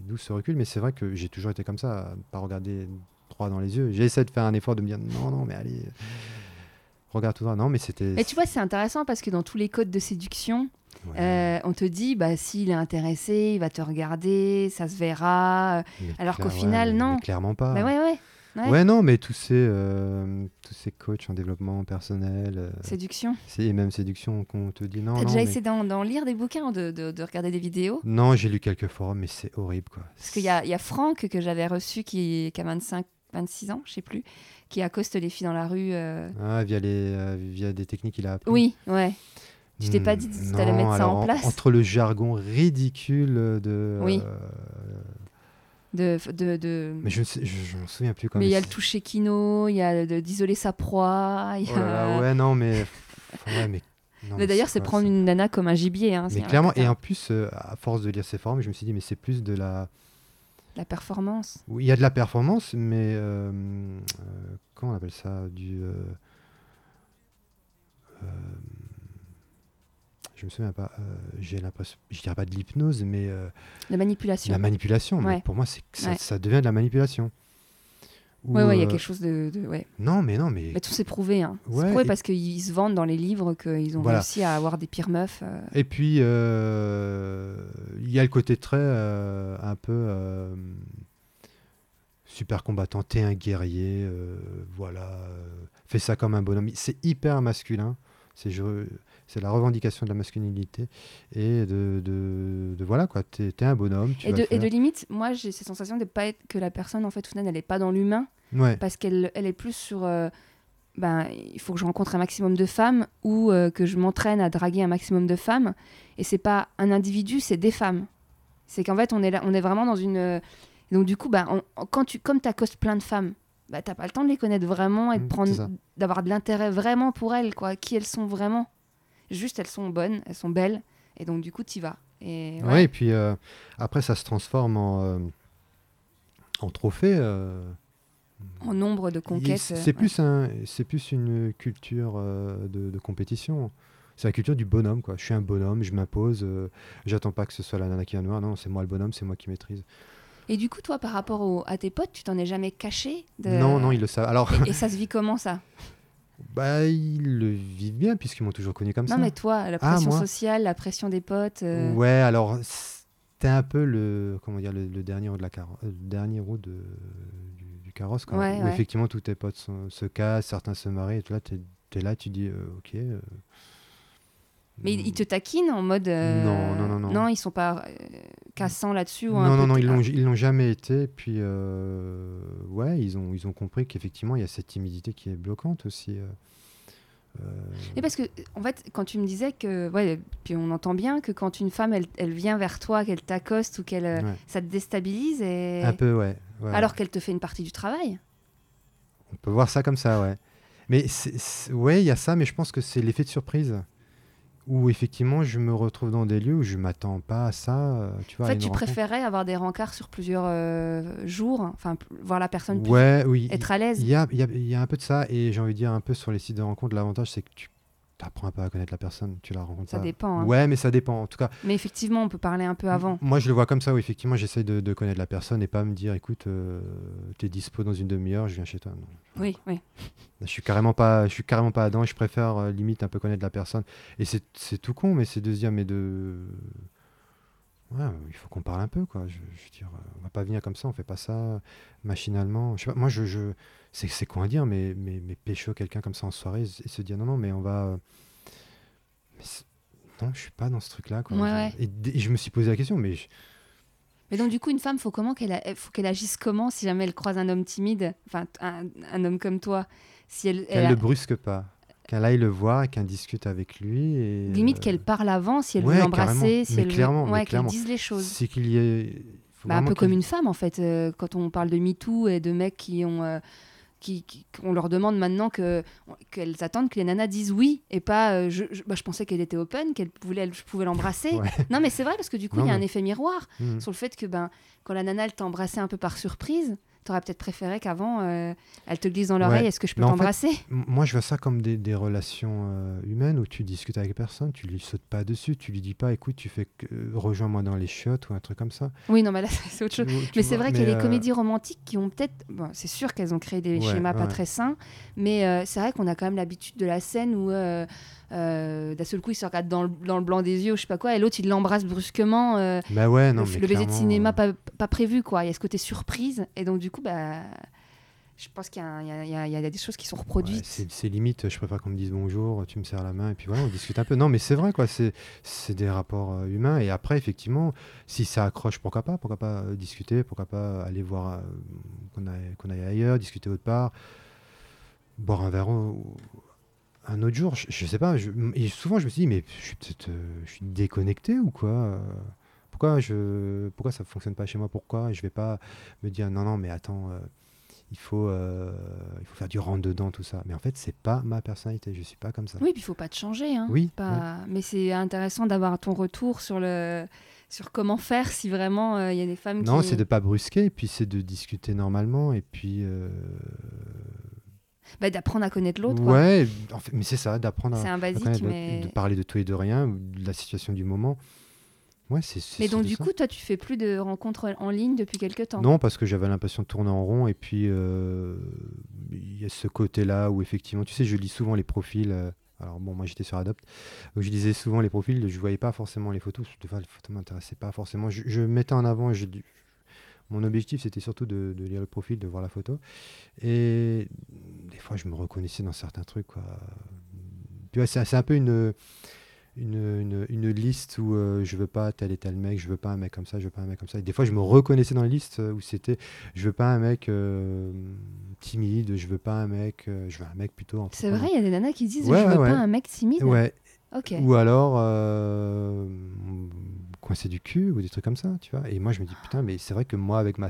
D'où ce recul, mais c'est vrai que j'ai toujours été comme ça, pas regarder droit dans les yeux. J'ai essayé de faire un effort de me dire non, non, mais allez, regarde tout droit. Non, mais c'était. Mais tu vois, c'est intéressant parce que dans tous les codes de séduction, Ouais. euh, on te dit, bah, s'il est intéressé, il va te regarder, ça se verra. Mais Alors qu'au final, mais- non. mais clairement pas. Bah ouais, ouais. ouais. Non, mais tous ces, euh, tous ces coachs en développement personnel, euh, Séduction. et même séduction qu'on te dit non. T'as déjà essayé d'en, lire des bouquins, de, de- de regarder des vidéos? Non, j'ai lu quelques forums, mais c'est horrible, quoi. Parce qu'il y a, y a Franck que j'avais reçu qui, qui a 25, 26 ans, je sais plus, qui accoste les filles dans la rue. euh. Ah, via, les, euh, via des techniques qu'il a appris. Oui, ouais. Tu t'es pas Hmm, dit si t'allais non, mettre ça en place Entre le jargon ridicule de. Oui. euh, De, de, de... mais je ne m'en souviens plus. Quand Mais il y a le toucher kino, il y a d'isoler sa proie. y Oh là là, a- ouais, non, mais. ouais, mais. non, Mais d'ailleurs, c'est prendre une nana comme un gibier. Hein, Mais clairement, et en plus, euh, à force de lire ces forums, je me suis dit, mais c'est plus de la. la performance. Oui, il y a de la performance, mais euh, euh, comment on appelle ça? Du. Je me souviens pas. euh, J'ai l'impression, je dirais pas de l'hypnose, mais euh, La manipulation. la manipulation. mais pour moi, c'est ça, Ouais. ça devient de la manipulation. Ou, Ouais, ouais, il y a euh, quelque chose de. de- ouais. Non, mais non, mais. Mais tout s'est prouvé. Hein. C'est prouvé et- parce qu'ils se vendent dans les livres qu'ils ont Voilà. réussi à avoir des pires meufs. euh. Et puis, il y a le côté très un peu super combattant. T'es un guerrier, voilà. fais ça comme un bonhomme. C'est hyper masculin. C'est je- c'est la revendication de la masculinité et de, de, de- voilà quoi. T'es es un bonhomme. Tu Et de, et limite, moi j'ai cette sensation de pas être que la personne en fait au final elle est pas dans l'humain Ouais. parce qu'elle elle est plus sur euh, ben il faut que je rencontre un maximum de femmes ou euh, que je m'entraîne à draguer un maximum de femmes et c'est pas un individu c'est des femmes C'est qu'en fait, on est, là, on est vraiment dans une. euh, Donc, du coup, on- quand tu, comme tu accostes plein de femmes, bah, t'as pas le temps de les connaître vraiment et de Mm, prendre, d'avoir de l'intérêt vraiment pour elles, quoi. Qui elles sont vraiment. Juste, elles sont bonnes, elles sont belles. Et donc, du coup, tu vas. Et Ouais, ouais. et puis euh, après, ça se transforme en, euh, en trophée. euh, en nombre de conquêtes. C'est plus, un, plus une culture de, de compétition. C'est la culture du bonhomme, quoi. Je suis un bonhomme, je m'impose, j'attends pas que ce soit la nana qui de voir. Non, c'est moi le bonhomme, c'est moi qui maîtrise. Et du coup, toi, par rapport au- à tes potes, tu t'en es jamais caché de- Non, non, ils le savent. Alors, Et, et ça se vit comment ça? bah, ils le vivent bien puisqu'ils m'ont toujours connu comme Non, ça. mais toi, la Ah, pression sociale, la pression des potes. euh, Ouais, alors c'était un peu le comment dire le, le dernier roue de la euh, le dernier roue de, du, du carrosse quoi. Ouais, où ouais. effectivement tous tes potes sont- se cassent, certains se marient et tout là t'es es là tu dis euh, ok. euh, Mais ils te taquinent en mode. Non, non, non, non. Non, ils sont pas cassants là-dessus ou non non non ils l'ont jamais été puis euh, ouais ils ont ils ont compris qu'effectivement il y a cette timidité qui est bloquante aussi. euh, euh, Mais parce que, en fait, quand tu me disais que. Ouais, puis on entend bien que quand une femme, elle, elle vient vers toi, qu'elle t'accoste ou qu'elle. euh, ouais. Ça te déstabilise et. Un peu ouais. ouais. Alors qu'elle te fait une partie du travail. On peut voir ça comme ça, ouais. Mais c'est- ouais, il y a ça, mais je pense que c'est l'effet de surprise. Où effectivement, je me retrouve dans des lieux où je m'attends pas à ça. euh, Tu vois, En fait, tu rencontre. préférais avoir des rencarts sur plusieurs euh, jours, enfin, voir la personne plus- Ouais, oui. être à l'aise. Il y a, y, a, il y a un peu de ça, et j'ai envie de dire un peu sur les sites de rencontres, l'avantage c'est que tu apprends un peu à connaître la personne, tu la rencontres Ça pas. dépend. hein. Ouais, mais ça dépend. En tout cas, Mais effectivement, on peut parler un peu avant. moi je le vois comme ça, où effectivement j'essaye de, de connaître la personne et pas me dire, écoute, euh, t'es dispo dans une demi-heure, je viens chez toi. Non. Oui, oui. Je suis carrément pas, je suis carrément pas dedans. Je préfère euh, limite un peu connaître la personne. Et c'est tout con, mais c'est de se dire, mais de, ouais, il faut qu'on parle un peu, quoi. Je, je veux dire, euh, on va pas venir comme ça, on fait pas ça machinalement. Je sais pas, moi, je, je c'est c'est con à dire, mais mais, mais pécho quelqu'un comme ça en soirée et se dire non non, mais on va, euh, mais non, je suis pas dans ce truc-là, quoi. Ouais. Et, je me suis posé la question, mais je- Mais donc, du coup, une femme, faut comment qu'elle a- faut qu'elle agisse comment si jamais elle croise un homme timide, enfin, un, un homme comme toi si elle, elle qu'elle a- le brusque pas, qu'elle aille le voir et qu'elle discute avec lui. Et, limite euh, qu'elle parle avant, si elle ouais, veut l'embrasser, si Mais elle veut- clairement, ouais, qu'elle dise les choses. C'est qu'il y ait. Bah, un peu comme une femme, en fait, euh, quand on parle de MeToo et de mecs qui ont. euh, qui, qu'on leur demande maintenant que qu'elles attendent que les nanas disent oui et pas euh, je, je, bah, je pensais qu'elle était open qu'elle pouvait elle, je pouvais l'embrasser Ouais. non mais c'est vrai parce que du coup il y a un effet miroir Mhm. sur le fait que ben quand la nana elle t'a embrassé un peu par surprise t'aurais peut-être préféré qu'avant euh, elle te glisse dans l'oreille Ouais. est-ce que je peux t'embrasser? Moi, je vois ça comme des, des relations euh, humaines où tu discutes avec personne, tu lui sautes pas dessus, tu lui dis pas, écoute, tu fais euh, rejoins-moi dans les chiottes ou un truc comme ça. oui non mais là c'est autre chose Tu- tu Mais c'est vrai qu'il y a euh, comédies romantiques qui ont peut-être. Bon, c'est sûr qu'elles ont créé des Ouais, schémas pas très sains, mais c'est vrai qu'on a quand même l'habitude de la scène où euh, d'un seul coup il se regarde dans le, dans le blanc des yeux, ou je sais pas quoi, et l'autre il l'embrasse brusquement. euh, Bah ouais, non, le, mais le baiser de cinéma euh, pas, pas prévu, quoi. Il y a ce côté surprise, et donc du coup, bah. Je pense qu'il y, y y y a des choses qui sont ouais, reproduites. c'est c'est limite, je préfère qu'on me dise bonjour, tu me serres la main, et puis voilà, on discute un peu. Non, mais c'est vrai, quoi, c'est des rapports euh, humains. Et après, effectivement, si ça accroche, pourquoi pas Pourquoi pas euh, discuter Pourquoi pas aller voir, euh, qu'on aille, qu'on aille ailleurs, discuter autre part, boire un verre un autre jour Je, je sais pas. je- et souvent, je me suis dit, mais je suis peut-être euh, je suis déconnecté ou quoi euh, pourquoi, je, pourquoi ça fonctionne pas chez moi Pourquoi je vais pas me dire, non, non, mais attends. euh, il faut, euh, il faut faire du rentre dedans, tout ça. Mais en fait, c'est pas ma personnalité. Je suis pas comme ça. Oui, puis il faut pas te changer. Hein. Oui, Pas... Mais c'est intéressant d'avoir ton retour sur, le... sur comment faire si vraiment euh, il y a des femmes Non, qui. c'est de pas brusquer, et puis c'est de discuter normalement, et puis. Bah, d'apprendre à connaître l'autre. ouais, en fait, mais c'est ça, d'apprendre à, un à basique, connaître l'autre, mais. de parler de tout et de rien, de la situation du moment. Ouais, c'est. Mais donc, du ça. coup, toi, tu fais plus de rencontres en ligne depuis quelques temps? Non, parce que j'avais l'impression de tourner en rond, et puis euh, il y a ce côté-là où effectivement, tu sais, je lis souvent les profils. euh, alors bon, moi j'étais sur Adopt, donc je lisais souvent les profils, je voyais pas forcément les photos, les photos m'intéressaient pas forcément. Je, je mettais en avant, et je, mon objectif c'était surtout de, de lire le profil, de voir la photo, et des fois je me reconnaissais dans certains trucs. Quoi. Tu vois, c'est un peu une, une, une, une liste où euh, je veux pas tel et tel mec, je veux pas un mec comme ça, je veux pas un mec comme ça. Et des fois, je me reconnaissais dans la liste euh, où c'était je veux pas un mec euh, timide, je veux pas un mec, euh, je veux un mec plutôt C'est vrai, il y a des nanas qui disent Ouais, Je veux ouais. pas un mec timide. Ouais. Ou alors euh, coincé du cul ou des trucs comme ça, tu vois. Et moi, je me dis, putain, mais c'est vrai que moi, avec ma,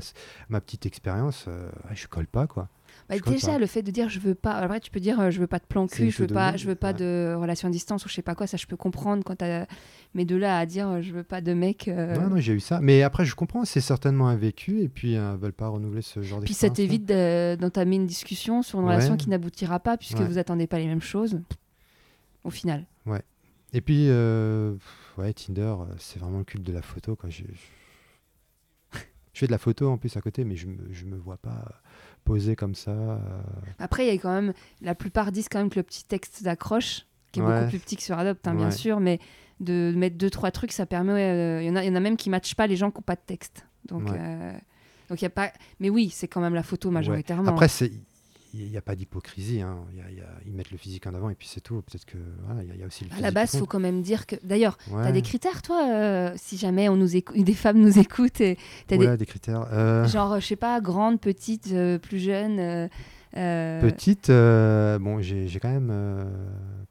ma petite expérience, euh, ouais, je colle pas, quoi. Bah, déjà, pas. le fait de dire je veux pas. Après, tu peux dire euh, je veux pas de plan cul, je veux pas, je veux pas ouais. de relation à distance ou je sais pas quoi. Ça, je peux comprendre quand t'as. Mais de là à dire euh, je veux pas de mec. euh, Non, non, j'ai eu ça. Mais après, je comprends, c'est certainement un vécu et puis euh, veulent pas renouveler ce genre Puis ça t'évite de- d'entamer une discussion sur une Ouais. relation qui n'aboutira pas puisque Ouais. vous attendez pas les mêmes choses. Au final. Et puis, euh, ouais, Tinder, euh, c'est vraiment le culte de la photo. Quoi. Je, je- je fais de la photo en plus à côté, mais je me, je me vois pas poser comme ça. euh. Après, il y a quand même. La plupart disent quand même que le petit texte d'accroche, qui est Ouais. beaucoup plus petit que sur Adopt, hein, bien sûr, mais de mettre deux, trois trucs, ça permet. euh, Il y, en a- il y en a même qui ne matchent pas les gens qui n'ont pas de texte. Donc, Ouais. euh, donc il y a pas. Mais oui, c'est quand même la photo majoritairement. Après, c'est- il n'y a pas d'hypocrisie. hein. Ils mettent le physique en avant et puis c'est tout. Peut-être que voilà, il y, a- aussi le à la base, il faut quand même dire que. D'ailleurs, Ouais. T'as des critères, toi, euh, si jamais on nous écoute, des femmes nous écoutent, et Oula, des critères. Euh, genre, je sais pas, grande, petite, euh, plus jeune. Petite, bon, j'ai j'ai quand même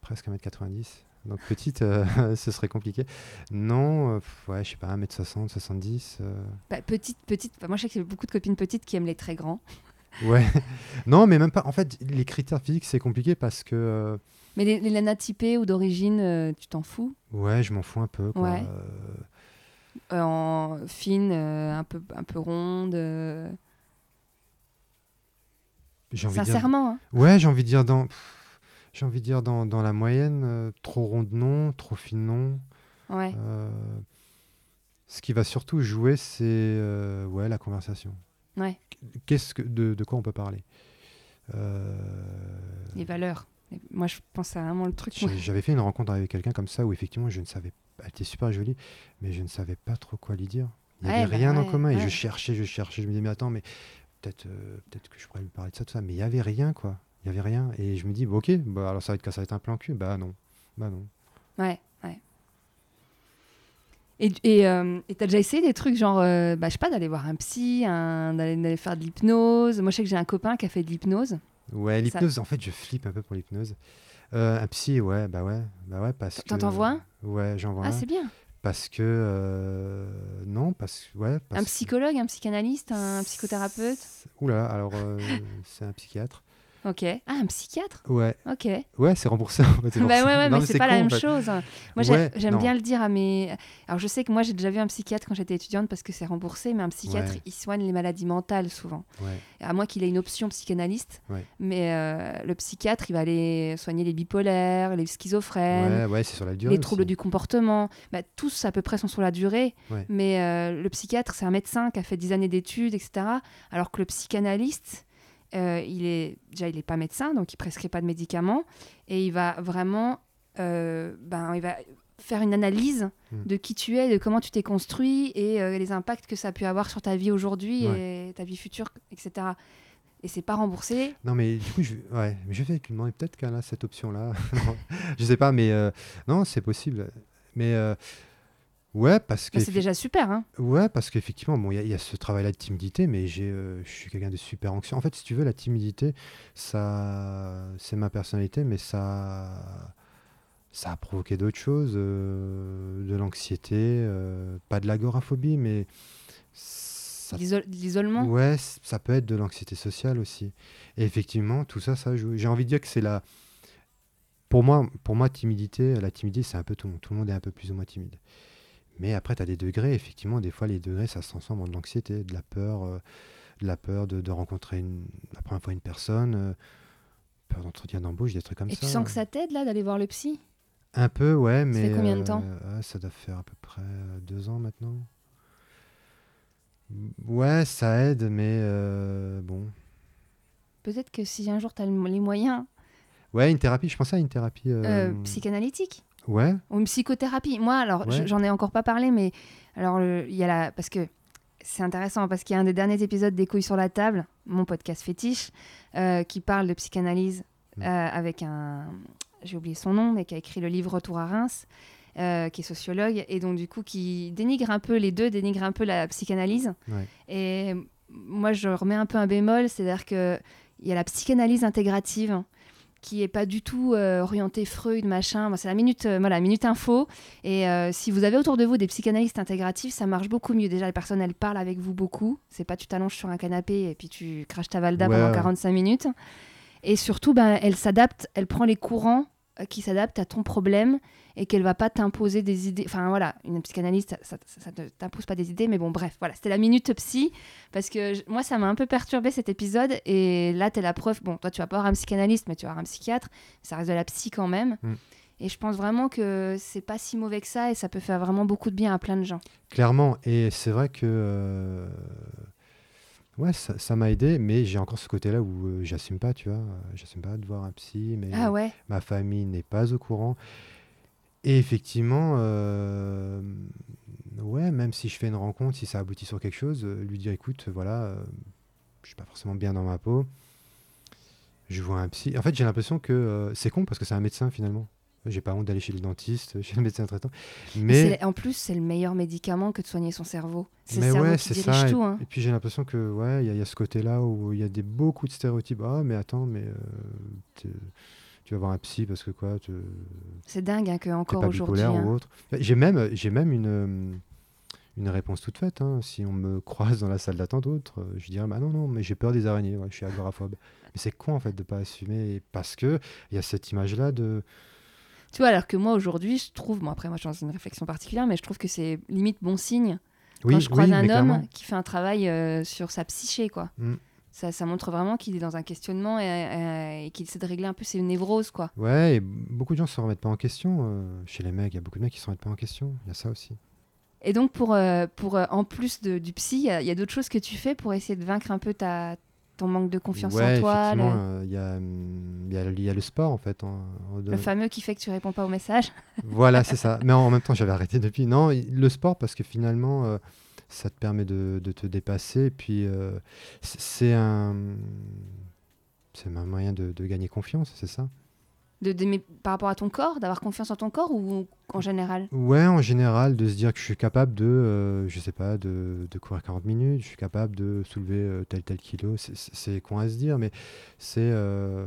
presque 1m90. Donc petite, euh, ce serait compliqué. Non, euh, ouais, je sais pas, 1m60, 70. euh, bah, petite, petite. bah, moi, je sais qu'il y a beaucoup de copines petites qui aiment les très grands. Ouais. non, mais même pas. En fait, les critères physiques, c'est compliqué parce que. euh, Mais les, les nanas typées ou d'origine, euh, tu t'en fous? Ouais, je m'en fous un peu. Quoi. Ouais. Euh, Euh, En fine, euh, un, peu, un peu ronde. euh, j'ai envie de dire. Sincèrement. hein. Ouais, j'ai envie de dire dans. pff, J'ai envie de dire dans, dans la moyenne, euh, trop ronde non, trop fine non. Ouais. Euh, ce qui va surtout jouer, c'est euh, ouais, la conversation. Ouais. Qu'est-ce que, de, de quoi on peut parler? Euh, Les valeurs. Moi, je pense à vraiment le truc. J'avais fait une rencontre avec quelqu'un comme ça où effectivement je ne savais elle était super jolie, mais je ne savais pas trop quoi lui dire. Il n'y Ouais, avait bah rien en ouais, commun et je cherchais, je cherchais, je me disais mais attends, mais peut-être euh, peut-être que je pourrais lui parler de ça, tout ça, mais il n'y avait rien quoi. Il n'y avait rien et je me dis bah, ok, bah, alors ça va être ça va être un plan cul, bah non, bah non. Ouais. Et et, euh, et t'as déjà essayé des trucs genre, euh, bah, je sais pas, d'aller voir un psy, un- d'aller d'aller faire de l'hypnose? Moi, je sais que j'ai un copain qui a fait de l'hypnose. Ouais, Ça- l'hypnose, en fait, je flippe un peu pour l'hypnose. Euh, un psy, ouais, bah ouais, bah ouais, parce que. T'en t'envoies un? Ouais, j'en vois Ah, un. c'est bien. Parce que non, non, parce que ouais, parce Un psychologue, un psychanalyste, un psychothérapeute? Oula, alors euh, c'est un psychiatre. Ok. Ah, un psychiatre Ouais, Ok. ouais, c'est remboursé. En fait, Bah ouais, ouais, Non, mais c'est pas con, la en même fait. chose. Moi, j'ai- Ouais, j'aime bien le dire à mes. Alors, je sais que moi, j'ai déjà vu un psychiatre quand j'étais étudiante parce que c'est remboursé, mais un psychiatre, Ouais. il soigne les maladies mentales souvent. Ouais, À moins qu'il ait une option psychanalyste. Mais euh, le psychiatre, il va aller soigner les bipolaires, les schizophrènes, ouais, ouais, c'est sur la durée. les troubles aussi. du comportement. Bah, tous, à peu près, sont sur la durée. Mais euh, le psychiatre, c'est un médecin qui a fait 10 années d'études, etc. Alors que le psychanalyste, euh, il est déjà, il n'est pas médecin, donc il prescrit pas de médicaments. Et il va vraiment euh, ben, il va faire une analyse Mm. de qui tu es, de comment tu t'es construit et euh, les impacts que ça a pu avoir sur ta vie aujourd'hui et ta vie future, etc. Et c'est pas remboursé. Non, mais du coup, je, ouais, mais je vais lui demander peut-être qu'elle a cette option-là. Je sais pas, mais non, c'est possible. Mais ouais, parce que c'est déjà super, hein. Ouais, parce qu'effectivement, bon, il y, a- il y a ce travail-là de timidité, mais j'ai, euh, je suis quelqu'un de super anxieux. En fait, si tu veux, la timidité, ça, c'est ma personnalité, mais ça, ça a provoqué d'autres choses, euh, de l'anxiété, euh, pas de l'agoraphobie, mais ça, L'iso- L'isolement? ouais, ça peut être de l'anxiété sociale aussi. Et effectivement, tout ça, ça joue. J'ai envie de dire que c'est la, pour moi, pour moi, timidité, la timidité, c'est un peu tout le monde. Tout le monde est un peu plus ou moins timide. Mais après, tu as des degrés. Effectivement, des fois, les degrés, ça se transforme en de l'anxiété, de la peur, euh, de la peur de, de rencontrer une, la première fois une personne, euh, peur d'entretien d'embauche, des trucs comme Et ça. tu sens que ça t'aide, là, d'aller voir le psy? Un peu, ouais, mais. fait combien de temps? euh, Ça doit faire à peu près euh, deux ans maintenant. Ouais, ça aide, mais euh, bon. Peut-être que si un jour tu as les moyens, Ouais, une thérapie, je pensais à une thérapie. euh, euh, psychanalytique Ouais, ou une psychothérapie. Moi, alors, Ouais. j'en ai encore pas parlé, mais alors, il y a la. Parce que c'est intéressant, parce qu'il y a un des derniers épisodes des Couilles sur la table, mon podcast fétiche, euh, qui parle de psychanalyse Mm. euh, avec un. J'ai oublié son nom, mais qui a écrit le livre Retour à Reims. euh, qui est sociologue et donc du coup qui dénigre un peu les deux dénigre un peu la psychanalyse ouais. Et moi, je remets un peu un bémol, c'est-à-dire que il y a la psychanalyse intégrative qui est pas du tout euh, orienté Freud, machin. C'est la minute, euh, voilà, minute info. Et euh, si vous avez autour de vous des psychanalystes intégratifs, ça marche beaucoup mieux. Déjà, les personnes, elles parlent avec vous beaucoup. C'est pas tu t'allonges sur un canapé et puis tu craches ta valda Ouais, pendant ouais. 45 minutes. Et surtout, ben, elle s'adapte, elle prend les courants qui s'adaptent à ton problème et qu'elle va pas t'imposer des idées. Enfin voilà, une psychanalyste, ça, ça, ça ne t'impose pas des idées, mais bon, bref, voilà, c'était la minute psy parce que je- moi, ça m'a un peu perturbé cet épisode et là, tu es la preuve. Bon, toi, tu vas pas avoir un psychanalyste, mais tu vas avoir un psychiatre, ça reste de la psy quand même. Mm. Et je pense vraiment que c'est pas si mauvais que ça et ça peut faire vraiment beaucoup de bien à plein de gens. Clairement, et c'est vrai que euh, ouais, ça ça m'a aidé, mais j'ai encore ce côté-là où euh, j'assume pas, tu vois, euh, j'assume pas de voir un psy, mais Ah ouais ma famille n'est pas au courant. Et effectivement, euh, ouais, même si je fais une rencontre, si ça aboutit sur quelque chose, euh, lui dire, écoute, voilà, euh, je suis pas forcément bien dans ma peau, je vois un psy. En fait, j'ai l'impression que euh, c'est con parce que c'est un médecin finalement. J'ai pas honte d'aller chez le dentiste, chez le médecin traitant, mais En plus, c'est le meilleur médicament que de soigner son cerveau. C'est Mais le cerveau ouais, qui dirige ça. tout. hein. Et puis j'ai l'impression que ouais, il y, a- il y a ce côté-là où il y a des, beaucoup de stéréotypes. Ah, mais attends, mais euh, tu vas voir un psy parce que quoi, te- C'est dingue hein, que encore aujourd'hui. hein. ou autre. J'ai même, j'ai même une, euh, une réponse toute faite. hein. Si on me croise dans la salle d'attente autre, euh, je dirais bah non, non, mais j'ai peur des araignées. ouais, je suis agoraphobe. mais c'est con en fait de pas assumer parce que il y a cette image-là de Tu vois, alors que moi aujourd'hui, je trouve, bon après moi je suis dans une réflexion particulière, mais je trouve que c'est limite bon signe oui, quand je croise oui, un homme clairement. qui fait un travail euh, sur sa psyché, quoi. Mm. Ça, ça montre vraiment qu'il est dans un questionnement et, et- et qu'il essaie de régler un peu ses névroses, quoi. Ouais, et beaucoup de gens se remettent pas en question. euh, chez les mecs, il y a beaucoup de mecs qui se remettent pas en question. Il y a ça aussi. Et donc pour, euh, pour euh, en plus de- du psy, il y a, il y a d'autres choses que tu fais pour essayer de vaincre un peu ta, ton manque de confiance ouais, en toi, le, euh, il y, a, hum, il y, a, le sport en fait. en- le fameux qui fait que tu réponds pas aux messages. Voilà, c'est ça. Mais en même temps, j'avais arrêté depuis. Non, le sport parce que finalement, euh, ça te permet de, de te dépasser. Et puis, euh, c'est un, c'est un moyen de, de gagner confiance, c'est ça. De, par rapport à ton corps, d'avoir confiance en ton corps ou en général? Ouais, en général, de se dire que je suis capable de, euh, je sais pas, de, de courir 40 minutes, je suis capable de soulever euh, tel tel kilo. C'est- con à se dire, mais c'est euh,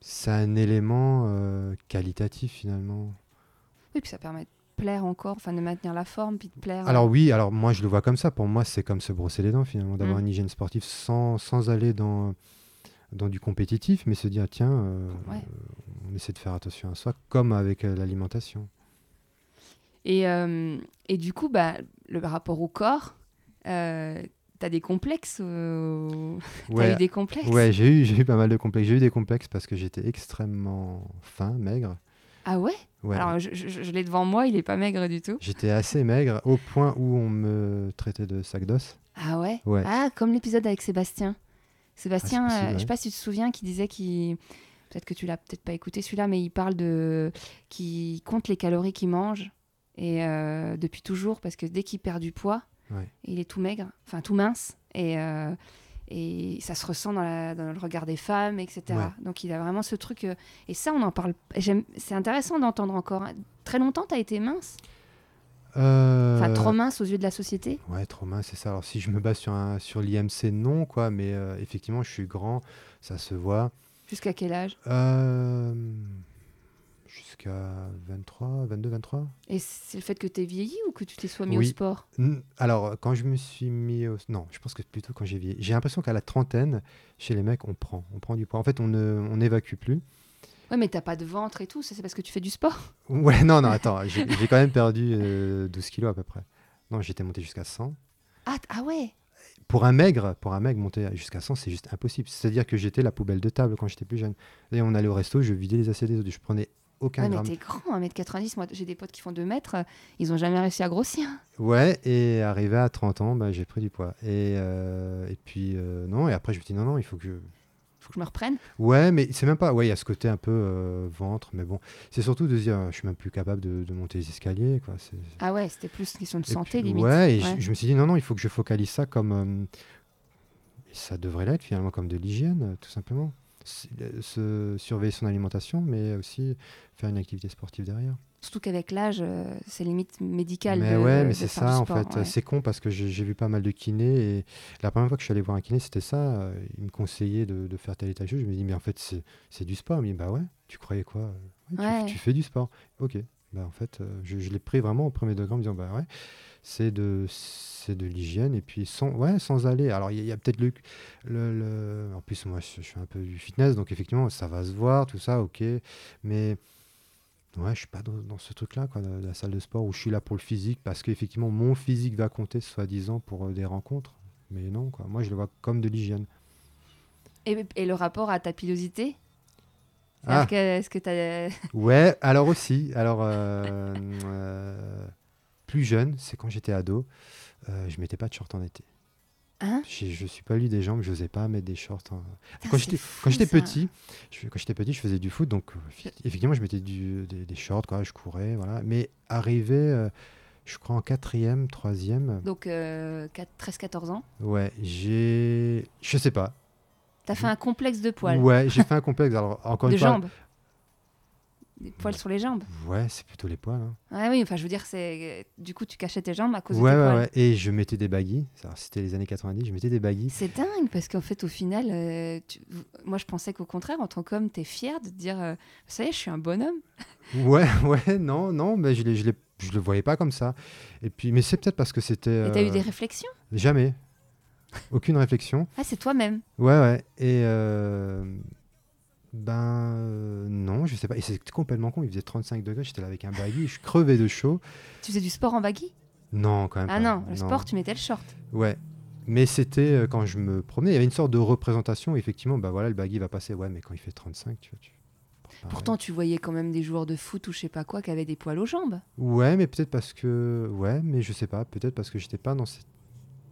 c'est un élément euh, qualitatif finalement. Oui, puis ça permet de plaire encore, enfin de maintenir la forme, puis de plaire. Alors oui, alors moi je le vois comme ça. Pour moi, c'est comme se brosser les dents finalement, d'avoir Mm. une hygiène sportive sans, sans aller dans, dans du compétitif, mais se dire tiens, euh, Ouais. on essaie de faire attention à soi, comme avec euh, l'alimentation. Et, euh, et du coup, bah, le rapport au corps, euh, t'as des complexes Ouais, eu des complexes? ouais j'ai eu, j'ai eu pas mal de complexes. J'ai eu des complexes parce que j'étais extrêmement fin, maigre. Ah ouais, Ouais. Alors, je, je- je l'ai devant moi, il est pas maigre du tout. J'étais assez maigre au point où on me traitait de sac d'os. Ah ouais? Ouais. Ah, comme l'épisode avec Sébastien. Sébastien, Ah, possible, euh, je ouais. sais pas si tu te souviens, qui disait qu'il. Peut-être que tu l'as peut-être pas écouté celui-là, mais il parle de. qui compte les calories qu'il mange. Et euh, depuis toujours, parce que dès qu'il perd du poids, Ouais. il est tout maigre, enfin tout mince. Et, euh, et ça se ressent dans, la- dans le regard des femmes, etc. Ouais. Donc il a vraiment ce truc. euh, et ça, on en parle. C'est intéressant d'entendre encore. hein. Très longtemps, tu as été mince? Euh, Enfin, trop mince aux yeux de la société Ouais, trop mince, c'est ça. Alors si je me base sur, un, sur l'IMC, non, quoi, mais euh, effectivement, je suis grand, ça se voit. Jusqu'à quel âge? Euh, Jusqu'à 23, 22, 23 Et c'est le fait que tu vieilli ou que tu t'es soit mis au sport? Alors, quand je me suis mis au... Non, je pense que plutôt quand j'ai vieilli. J'ai l'impression qu'à la trentaine, chez les mecs, on prend. On prend du poids. En fait, on ne- on n'évacue plus. Ouais, mais t'as pas de ventre et tout, c'est parce que tu fais du sport. Ouais, non, non, attends. J'ai quand même perdu euh, 12 kilos à peu près. Non, j'étais monté jusqu'à 100. Ah, ah ouais Pour un maigre, pour un maigre, monter jusqu'à 100, c'est juste impossible. C'est-à-dire que j'étais la poubelle de table quand j'étais plus jeune. Et on allait au resto, je vidais les assiettes des autres. Je prenais aucun Ouais, mais gramme. t'es grand, 1m90. Moi, j'ai des potes qui font 2 mètres, euh, ils ont jamais réussi à grossir. Ouais, et arrivé à 30 ans, bah, j'ai pris du poids. Et, euh, et puis, euh, non, et après, je me dis, non, non, il faut que je. Faut que je me reprenne. Ouais, mais c'est même pas. Ouais, il y a ce côté un peu euh, ventre, mais bon. C'est surtout de dire, je suis même plus capable de, de monter les escaliers, quoi. C'est- Ah ouais, c'était plus une question de et santé, puis, limite. Ouais, et je- Ouais. Je, me suis dit, non, non, il faut que je focalise ça comme. euh, ça devrait l'être finalement comme de l'hygiène, tout simplement. Euh, Se surveiller son alimentation, mais aussi faire une activité sportive derrière. Surtout qu'avec l'âge, euh, c'est limite médical. Mais de- ouais, mais c'est ça en sport, fait. ouais. C'est con parce que j'ai vu pas mal de kinés et la première fois que je suis allé voir un kiné, c'était ça. euh, Il me conseillait de, de faire tel et tel chose. Je me dis, mais en fait, c'est du sport. Il me dit, bah ouais, tu croyais quoi? Ouais, tu- fais du sport. Ok. Bah en fait, euh, je, je l'ai pris vraiment au premier degré en me disant, bah ouais, c'est de, de l'hygiène et puis sans, ouais, sans aller. Alors il y, a- peut-être le, le, le- En plus, moi, je, je fais un peu du fitness, donc effectivement, ça va se voir, tout ça, ok. Mais. Ouais, je suis pas dans, dans ce truc-là, quoi, de la salle de sport où je suis là pour le physique parce qu'effectivement mon physique va compter, soi-disant, pour euh, des rencontres. Mais non, quoi. Moi, je le vois comme de l'hygiène. Et, et le rapport à ta pilosité? Ah. Est-ce que, est-ce que t'as- Ouais, alors aussi, alors euh, euh, plus jeune, c'est quand j'étais ado, euh, je mettais pas de short en été. Hein Je suis pas lu des jambes, je n'osais pas mettre des shorts. en- Putain, Quand j'étais petit, je, quand j'étais petit, je faisais du foot, donc euh, effectivement, je mettais du, des, des shorts, quoi, je courais, voilà. Mais arrivé, euh, je crois en quatrième, troisième, Donc euh, 13-14 ans. ouais, j'ai, je sais pas. T'as fait un complexe de poils. Ouais, j'ai fait un complexe. Alors encore de une fois, jambes. Des poils sur les jambes. ouais, c'est plutôt les poils. hein. Ouais, oui, enfin, je veux dire, c'est du coup, tu cachais tes jambes à cause Ouais, de tes ouais, poils. ouais. Et je mettais des baguilles. C'était les années 90, je mettais des baguilles. C'est dingue parce qu'en fait, au final, euh, tu- moi, je pensais qu'au contraire, en tant qu'homme, t'es fier de te dire, euh, ça y est, je suis un bonhomme. Ouais, ouais, non, non, mais je, je, je le voyais pas comme ça. Et puis, mais c'est peut-être parce que c'était. Et t'as eu euh, des réflexions? Jamais. Aucune réflexion. Ah, c'est toi-même. Ouais, ouais. Et. Ben. euh, non, je sais pas. Et c'est complètement con. Il faisait 35 degrés. J'étais là avec un baggy. Je crevais de chaud. Tu faisais du sport en baggy? Non, quand même Ah pas. non, le sport, tu mettais le short. Ouais. Mais c'était euh, quand je me promenais, il y avait une sorte de représentation. Effectivement, bah voilà, le baggy va passer. Ouais, mais quand il fait 35, tu vois. Tu... Pourtant, tu voyais quand même des joueurs de foot ou je sais pas quoi qui avaient des poils aux jambes. Ouais, mais peut-être parce que. Ouais, mais je sais pas. Peut-être parce que j'étais pas dans cette-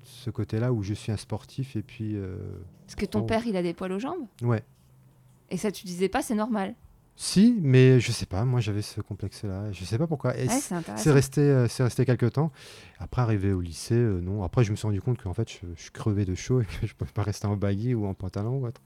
ce côté-là où je suis un sportif et puis. euh, Parce que ton Oh. père, il a des poils aux jambes? Ouais. Et ça, tu disais pas, c'est normal. Si, mais je sais pas. Moi, j'avais ce complexe-là. Je sais pas pourquoi. Ouais, c'est resté, euh, c'est resté quelques temps. Après, arrivé au lycée, euh, non. Après, je me suis rendu compte qu'en fait, je, je crevais de chaud et que je pouvais pas rester en baggy ou en pantalon ou autre.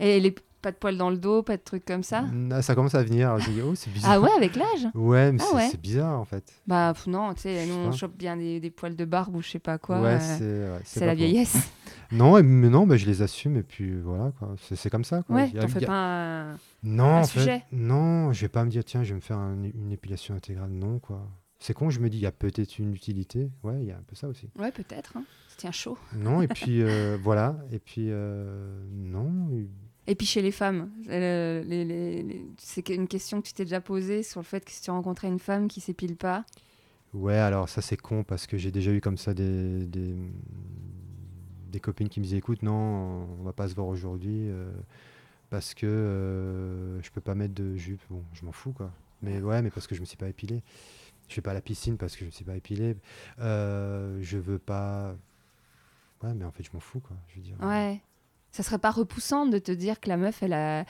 Et les, pas de poils dans le dos, pas de trucs comme ça? Ça commence à venir. Je dis, oh, c'est bizarre. Ah ouais, avec l'âge? Ouais, mais Ah c'est ouais. bizarre en fait. Bah pff, non, tu sais, nous on chope bien des, des poils de barbe ou je sais pas quoi. ouais, euh, c'est la vieillesse. Non, et- mais non, bah, je les assume et puis voilà quoi. C'est c'est comme ça. Quoi. Ouais, t'en fais pas un... Non, un en fait, sujet. non, je vais pas me dire tiens, je vais me faire un- une épilation intégrale. Non quoi. C'est con, je me dis il y a peut-être une utilité. Ouais, il y a un peu ça aussi. Ouais, peut-être. Hein. Ça tient chaud. Non, et puis euh, voilà, et puis euh, non. et- Et puis chez les femmes, euh, les- les- les- c'est une question que tu t'es déjà posée sur le fait que si tu rencontrais une femme qui s'épile pas, Ouais, alors ça c'est con parce que j'ai déjà eu comme ça des, des, des copines qui me disaient écoute, non, on va pas se voir aujourd'hui euh, parce que euh, je peux pas mettre de jupe. Bon, je m'en fous quoi. Mais ouais, mais parce que je me suis pas épilé. Je vais pas à la piscine parce que je me suis pas épilé. Euh, je veux pas. Ouais, mais en fait, je m'en fous quoi. Je veux dire. ouais, ça serait pas repoussant de te dire que la meuf, elle a.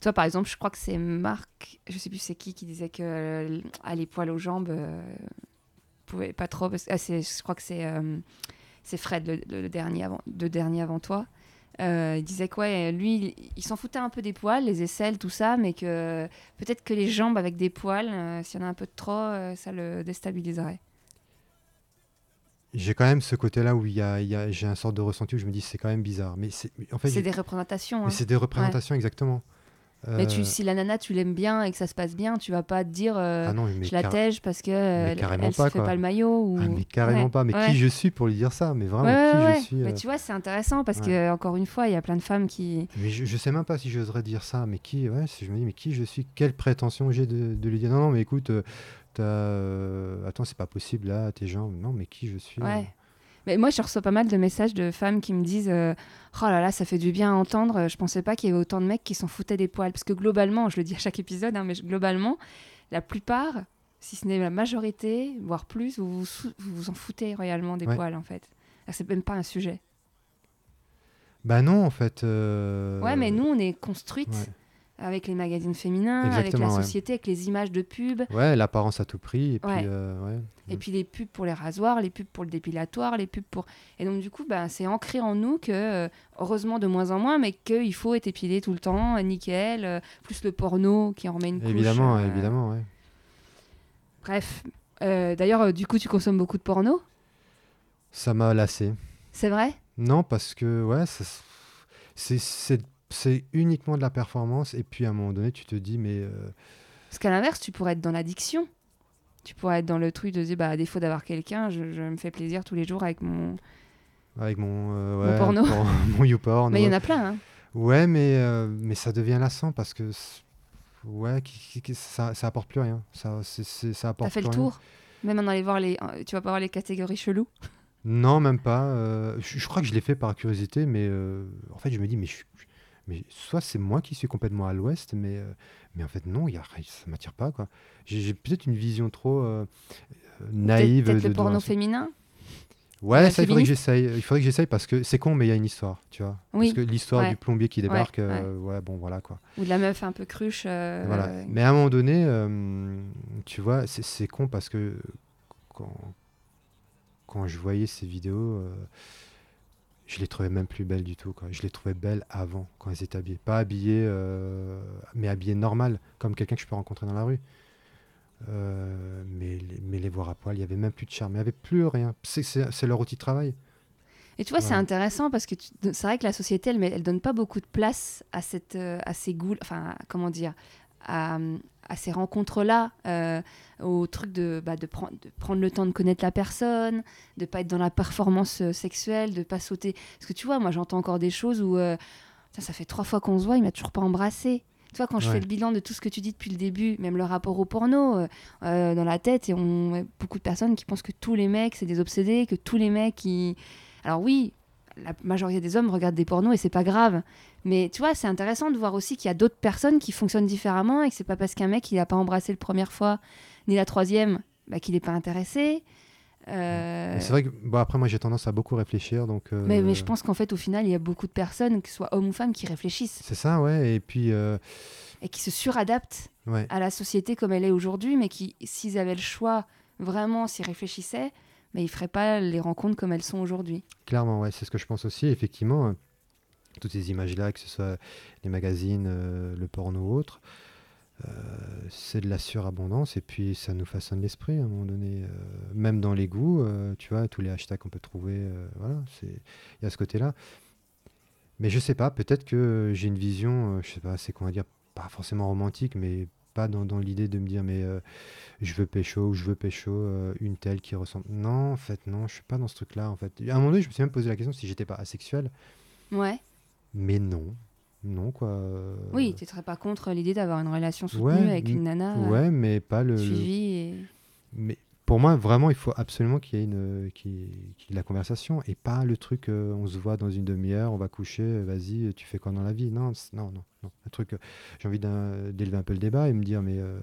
Toi, par exemple, je crois que c'est Marc, je sais plus c'est qui, qui disait que euh, les poils aux jambes, euh, pouvait pas trop. Parce... Ah, je crois que c'est euh, c'est Fred, le, le- le dernier avant, le dernier avant toi. Euh, il disait que ouais, lui, il, il s'en foutait un peu des poils, les aisselles, tout ça, mais que peut-être que les jambes avec des poils, euh, s'il y en a un peu de trop, euh, ça le déstabiliserait. J'ai quand même ce côté-là où il y a, il y a- j'ai un sorte de ressenti où je me dis c'est quand même bizarre. Mais c'est en fait, des représentations. hein. c'est des représentations exactement. Mais tu, Euh, si la nana, tu l'aimes bien et que ça se passe bien, tu vas pas te dire euh, ah non, mais je la tège parce que euh, elle, elle se pas, fait quoi. pas le maillot. Ou... Ah, mais carrément Ouais, pas. Mais ouais. qui je suis pour lui dire ça? Mais vraiment, Ouais, qui je suis Mais euh, tu vois, c'est intéressant parce que, encore une fois, il y a plein de femmes qui. Mais je, je sais même pas si j'oserais dire ça. Mais qui Ouais, si je me dis, mais qui je suis Quelle prétention j'ai de, de lui dire? Non, non, mais écoute, t'as, attends, c'est pas possible là, tes jambes. Non, mais qui je suis Ouais. Mais moi, je reçois pas mal de messages de femmes qui me disent euh, Oh là là, ça fait du bien à entendre. Je pensais pas qu'il y avait autant de mecs qui s'en foutaient des poils. Parce que globalement, je le dis à chaque épisode, hein, mais globalement, la plupart, si ce n'est la majorité, voire plus, vous vous, sou- vous vous en foutez royalement des Ouais. poils en fait. C'est même pas un sujet. Bah non, en fait. euh, Ouais, mais nous, on est construites Ouais. Avec les magazines féminins, avec la ouais. société, avec les images de pubs. Ouais, l'apparence à tout prix. Et puis, Ouais. euh, ouais. Et puis les pubs pour les rasoirs, les pubs pour le dépilatoire, les pubs pour... Et donc du coup, bah, c'est ancré en nous que, euh, heureusement de moins en moins, mais qu'il faut être épilé tout le temps, euh, nickel, euh, plus le porno qui en remet une couche. Évidemment, euh, évidemment, ouais. Bref. D'ailleurs, du coup, tu consommes beaucoup de porno? Ça m'a lassé. C'est vrai? Non, parce que, ouais, ça c'est- c'est uniquement de la performance. Et puis, à un moment donné, tu te dis, mais. euh, Parce qu'à l'inverse, tu pourrais être dans l'addiction. Tu pourrais être dans le truc de dire, bah, à défaut d'avoir quelqu'un, je, je me fais plaisir tous les jours avec mon. avec mon. euh, Mon ouais, porno. pour- mon YouPorn. Mais il y en a plein, hein. Ouais, mais, euh, mais ça devient lassant parce que. Ouais, qui- qui- qui- ça, ça apporte plus rien. Ça, c'est- ça T'as apporte fait le rien. tour? Même en allant voir les. Tu vas pas voir les catégories cheloues? Non, même pas. euh, je, je crois que je l'ai fait par curiosité, mais euh, en fait, je me dis, mais, je, mais soit c'est moi qui suis complètement à l'ouest, mais, euh, mais en fait, non, y a, ça m'attire pas. quoi. J'ai peut-être une vision trop euh, euh, naïve. Peut-être le porno féminin Ouais, ça, il faudrait que j'essaye. Il faudrait que j'essaye parce que c'est con, mais il y a une histoire, tu vois. Oui, Parce que l'histoire ouais. du plombier qui débarque, Ouais, euh, ouais, bon, voilà quoi. Ou de la meuf un peu cruche. euh, Voilà. Mais à un moment donné, euh, tu vois, c'est- c'est con parce que quand, quand je voyais ces vidéos, je les trouvais même plus belles du tout. Quoi. Je les trouvais belles avant, quand elles étaient habillées. Pas habillées, euh, mais habillées normal, comme quelqu'un que je peux rencontrer dans la rue. Euh, mais, les, mais les voir à poil, il n'y avait même plus de charme, il n'y avait plus rien. C'est- leur outil de travail. Et tu vois, c'est intéressant parce que c'est vrai que la société, elle, elle donne pas beaucoup de place à, cette, euh, à ces goûts, enfin, comment dire, à, à ces rencontres-là, euh, au truc de, bah, de, prendre de prendre le temps de connaître la personne, de pas être dans la performance euh, sexuelle, de pas sauter. Parce que tu vois, moi, j'entends encore des choses où euh, Putain, ça fait trois fois qu'on se voit, il m'a toujours pas embrassé. Tu vois, quand je Ouais. fais le bilan de tout ce que tu dis depuis le début, même le rapport au porno, dans la tête, et on ouais, beaucoup de personnes qui pensent que tous les mecs, c'est des obsédés, que tous les mecs, qui... Alors oui, la majorité des hommes regardent des pornos et c'est pas grave. Mais tu vois, c'est intéressant de voir aussi qu'il y a d'autres personnes qui fonctionnent différemment et que c'est pas parce qu'un mec il a pas embrassé la première fois ni la troisième bah, qu'il n'est pas intéressé. Euh, C'est vrai que, bon, après, moi, j'ai tendance à beaucoup réfléchir. Donc, euh, mais, mais je pense qu'en fait, au final, il y a beaucoup de personnes, que ce soit hommes ou femmes, qui réfléchissent C'est ça, ouais. Et puis, euh, et qui se suradaptent ouais. à la société comme elle est aujourd'hui, mais qui, s'ils avaient le choix, vraiment, s'ils réfléchissaient, mais ils feraient pas les rencontres comme elles sont aujourd'hui. Clairement, ouais, c'est ce que je pense aussi. Effectivement, toutes ces images-là, que ce soit les magazines, euh, le porno ou autre, euh, c'est de la surabondance et puis ça nous façonne l'esprit à un moment donné. euh, même dans les goûts, tu vois, tous les hashtags qu'on peut trouver, voilà, il y a ce côté-là. Mais je sais pas, peut-être que j'ai une vision, je sais pas, c'est comment dire, pas forcément romantique, mais pas dans, dans l'idée de me dire, mais je veux pécho ou je veux pécho une telle qui ressemble. Non, en fait, non, je suis pas dans ce truc-là. En fait, à un moment donné, je me suis même posé la question si j'étais pas asexuel, Ouais. Mais non, non quoi. euh, Oui, tu serais pas contre l'idée d'avoir une relation soutenue Ouais, avec une nana euh, Ouais, mais pas le. suivie. Et... Mais pour moi, vraiment, il faut absolument qu'il y ait une, y ait- y la conversation et pas le truc. euh, on se voit dans une demi-heure, on va coucher. Vas-y, tu fais quoi dans la vie? Non, non, non, non. Un truc. euh, J'ai envie d'élever un peu le débat et me dire, mais euh,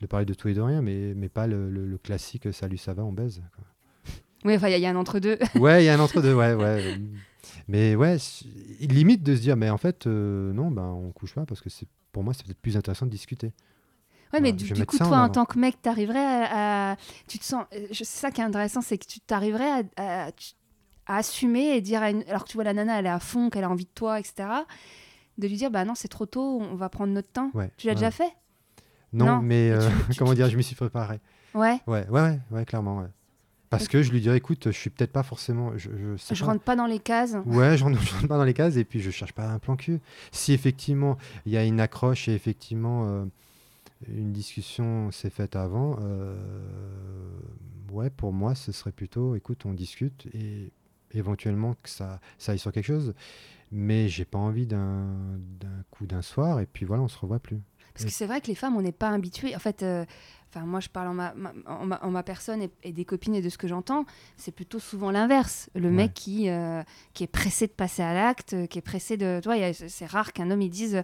de parler de tout et de rien, mais mais pas le, le- le classique. Salut, ça va, on baise. quoi. Oui, enfin, il y, a- il y a un entre-deux. Ouais, il y a un entre-deux, ouais, ouais. Mais ouais, limite de se dire, mais en fait, euh, non, ben, on couche pas parce que c'est pour moi, c'est peut-être plus intéressant de discuter. Ouais, mais du, coup, en toi, en avant. tant que mec, t'arriverais à, à- Tu te sens. euh, C'est ça qui est intéressant, c'est que tu t'arriverais à, à- tu- à assumer et dire, à une- alors que tu vois la nana, elle est à fond, qu'elle a envie de toi, etc., de lui dire, bah non, c'est trop tôt, on va prendre notre temps. Ouais. Tu l'as ouais. déjà fait? Non, Non, mais euh, tu- tu- comment dire, je m'y suis préparé. Ouais. Ouais, ouais, ouais, ouais, clairement. ouais. Parce que je lui dirais, écoute, je suis peut-être pas forcément. Je, je, sais Je pas. rentre pas dans les cases. Ouais, je rentre, je rentre pas dans les cases et puis je cherche pas un plan cul. Si effectivement il y a une accroche et effectivement euh, une discussion s'est faite avant, euh, ouais, pour moi ce serait plutôt, écoute, on discute et éventuellement que ça, ça aille sur quelque chose. Mais j'ai pas envie d'un d'un coup d'un soir et puis voilà, on se revoit plus. Parce que c'est vrai que les femmes, on n'est pas habituées. En fait, euh, enfin, moi, je parle en ma, ma- en ma, en ma personne et, et des copines et de ce que j'entends, c'est plutôt souvent l'inverse. Le Ouais. mec qui, euh, qui est pressé de passer à l'acte, euh, qui est pressé de. A- c'est rare qu'un homme il dise.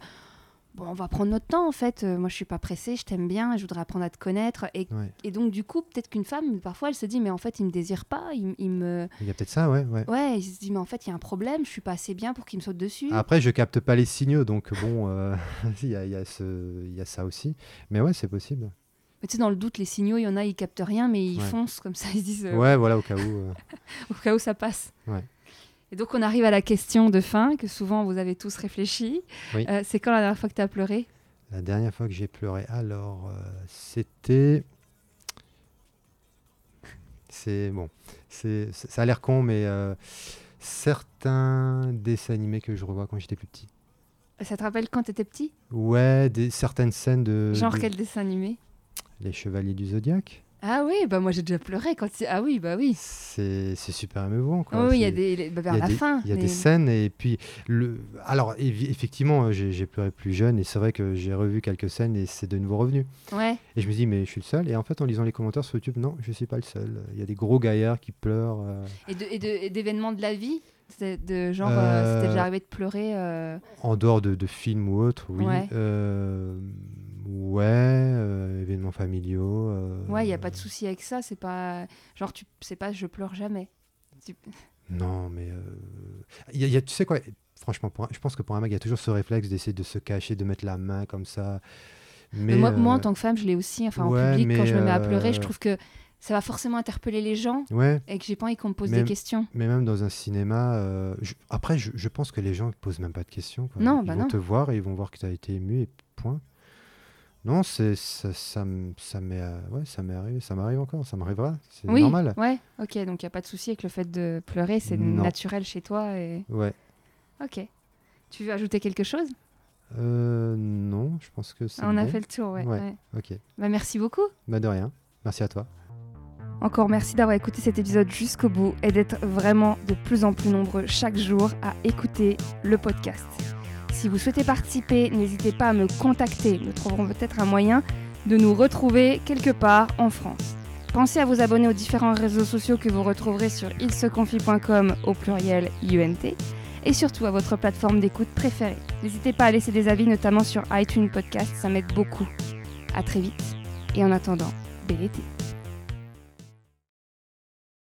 Bon, on va prendre notre temps en fait. Euh, moi, je suis pas pressée, je t'aime bien, je voudrais apprendre à te connaître. Et, Ouais. et donc, du coup, peut-être qu'une femme, parfois, elle se dit, mais en fait, il me désire pas, il, il me. Il y a peut-être ça, ouais, ouais. Ouais, il se dit, mais en fait, il y a un problème, je suis pas assez bien pour qu'il me saute dessus. Après, je capte pas les signaux, donc bon, euh, il y, a, y a ça aussi. Mais ouais, c'est possible. Mais tu sais, dans le doute, les signaux, il y en a, ils captent rien, mais ils Ouais. foncent comme ça, ils se disent. euh, Ouais, voilà, au cas où. euh, au cas où ça passe. Ouais. Et donc on arrive à la question de fin, que souvent vous avez tous réfléchi. Oui. Euh, c'est quand la dernière fois que tu as pleuré? La dernière fois que j'ai pleuré, alors, euh, c'était. c'est bon. C'est, ça a l'air con, mais certains dessins animés que je revois quand j'étais plus petit. Ça te rappelle quand t'étais petit? Ouais, des, certaines scènes de. Genre de- quel dessin animé? Les Chevaliers du Zodiaque. Ah oui, bah moi j'ai déjà pleuré quand il- Ah oui, bah oui. C'est, c'est super émouvant. Quoi. Oh oui, il y a C'est- des... les- bah, vers il y a la des- fin. Il y a les- des scènes et puis le. Alors effectivement, euh, j'ai, j'ai pleuré plus jeune et c'est vrai que j'ai revu quelques scènes et c'est de nouveau revenu. Ouais. Et je me dis mais je suis le seul. Et en fait, en lisant les commentaires sur YouTube, non, je suis pas le seul. Il y a des gros gaillards qui pleurent. euh, Et de- et de- et d'événements de la vie C'est de genre, euh, Euh, c'était déjà arrivé de pleurer euh, En dehors de, de films ou autres, oui. Ouais. Ouais, euh, événements familiaux. euh, Ouais, il y a pas de souci avec ça. C'est pas genre tu, c'est pas je pleure jamais. Tu- Non, mais euh, y a- y a- tu sais quoi Franchement, un- je pense que pour un mec, il y a toujours ce réflexe d'essayer de se cacher, de mettre la main comme ça. Mais, Mais moi, moi, en tant que femme, je l'ai aussi. Enfin, en public, quand je me mets à pleurer, je trouve que ça va forcément interpeller les gens ouais, et que j'ai pas envie qu'on me pose des questions. mais même dans un cinéma, euh, je- après, je, je pense que les gens ne posent même pas de questions. quoi. Non, ils bah vont non. te voir et ils vont voir que tu as été ému et point. Non, c'est ça, ça, ça m'est euh, ouais, ça m'est arrivé, ça m'arrive encore, ça m'arrivera, c'est Oui, normal. ouais, ok, donc il n'y a pas de souci avec le fait de pleurer, c'est Non. naturel chez toi. Et... Ouais. Ok. Tu veux ajouter quelque chose? Euh, non, je pense que c'est On a fait le tour, ouais. Ouais. ouais. Ok. Bah, merci beaucoup. Bah de rien. Merci à toi. Encore merci d'avoir écouté cet épisode jusqu'au bout et d'être vraiment de plus en plus nombreux chaque jour à écouter le podcast. Si vous souhaitez participer, n'hésitez pas à me contacter. Nous trouverons peut-être un moyen de nous retrouver quelque part en France. Pensez à vous abonner aux différents réseaux sociaux que vous retrouverez sur ilseconfie.com au pluriel IUNT et surtout à votre plateforme d'écoute préférée. N'hésitez pas à laisser des avis, notamment sur iTunes Podcast, ça m'aide beaucoup. À très vite et en attendant, bel été.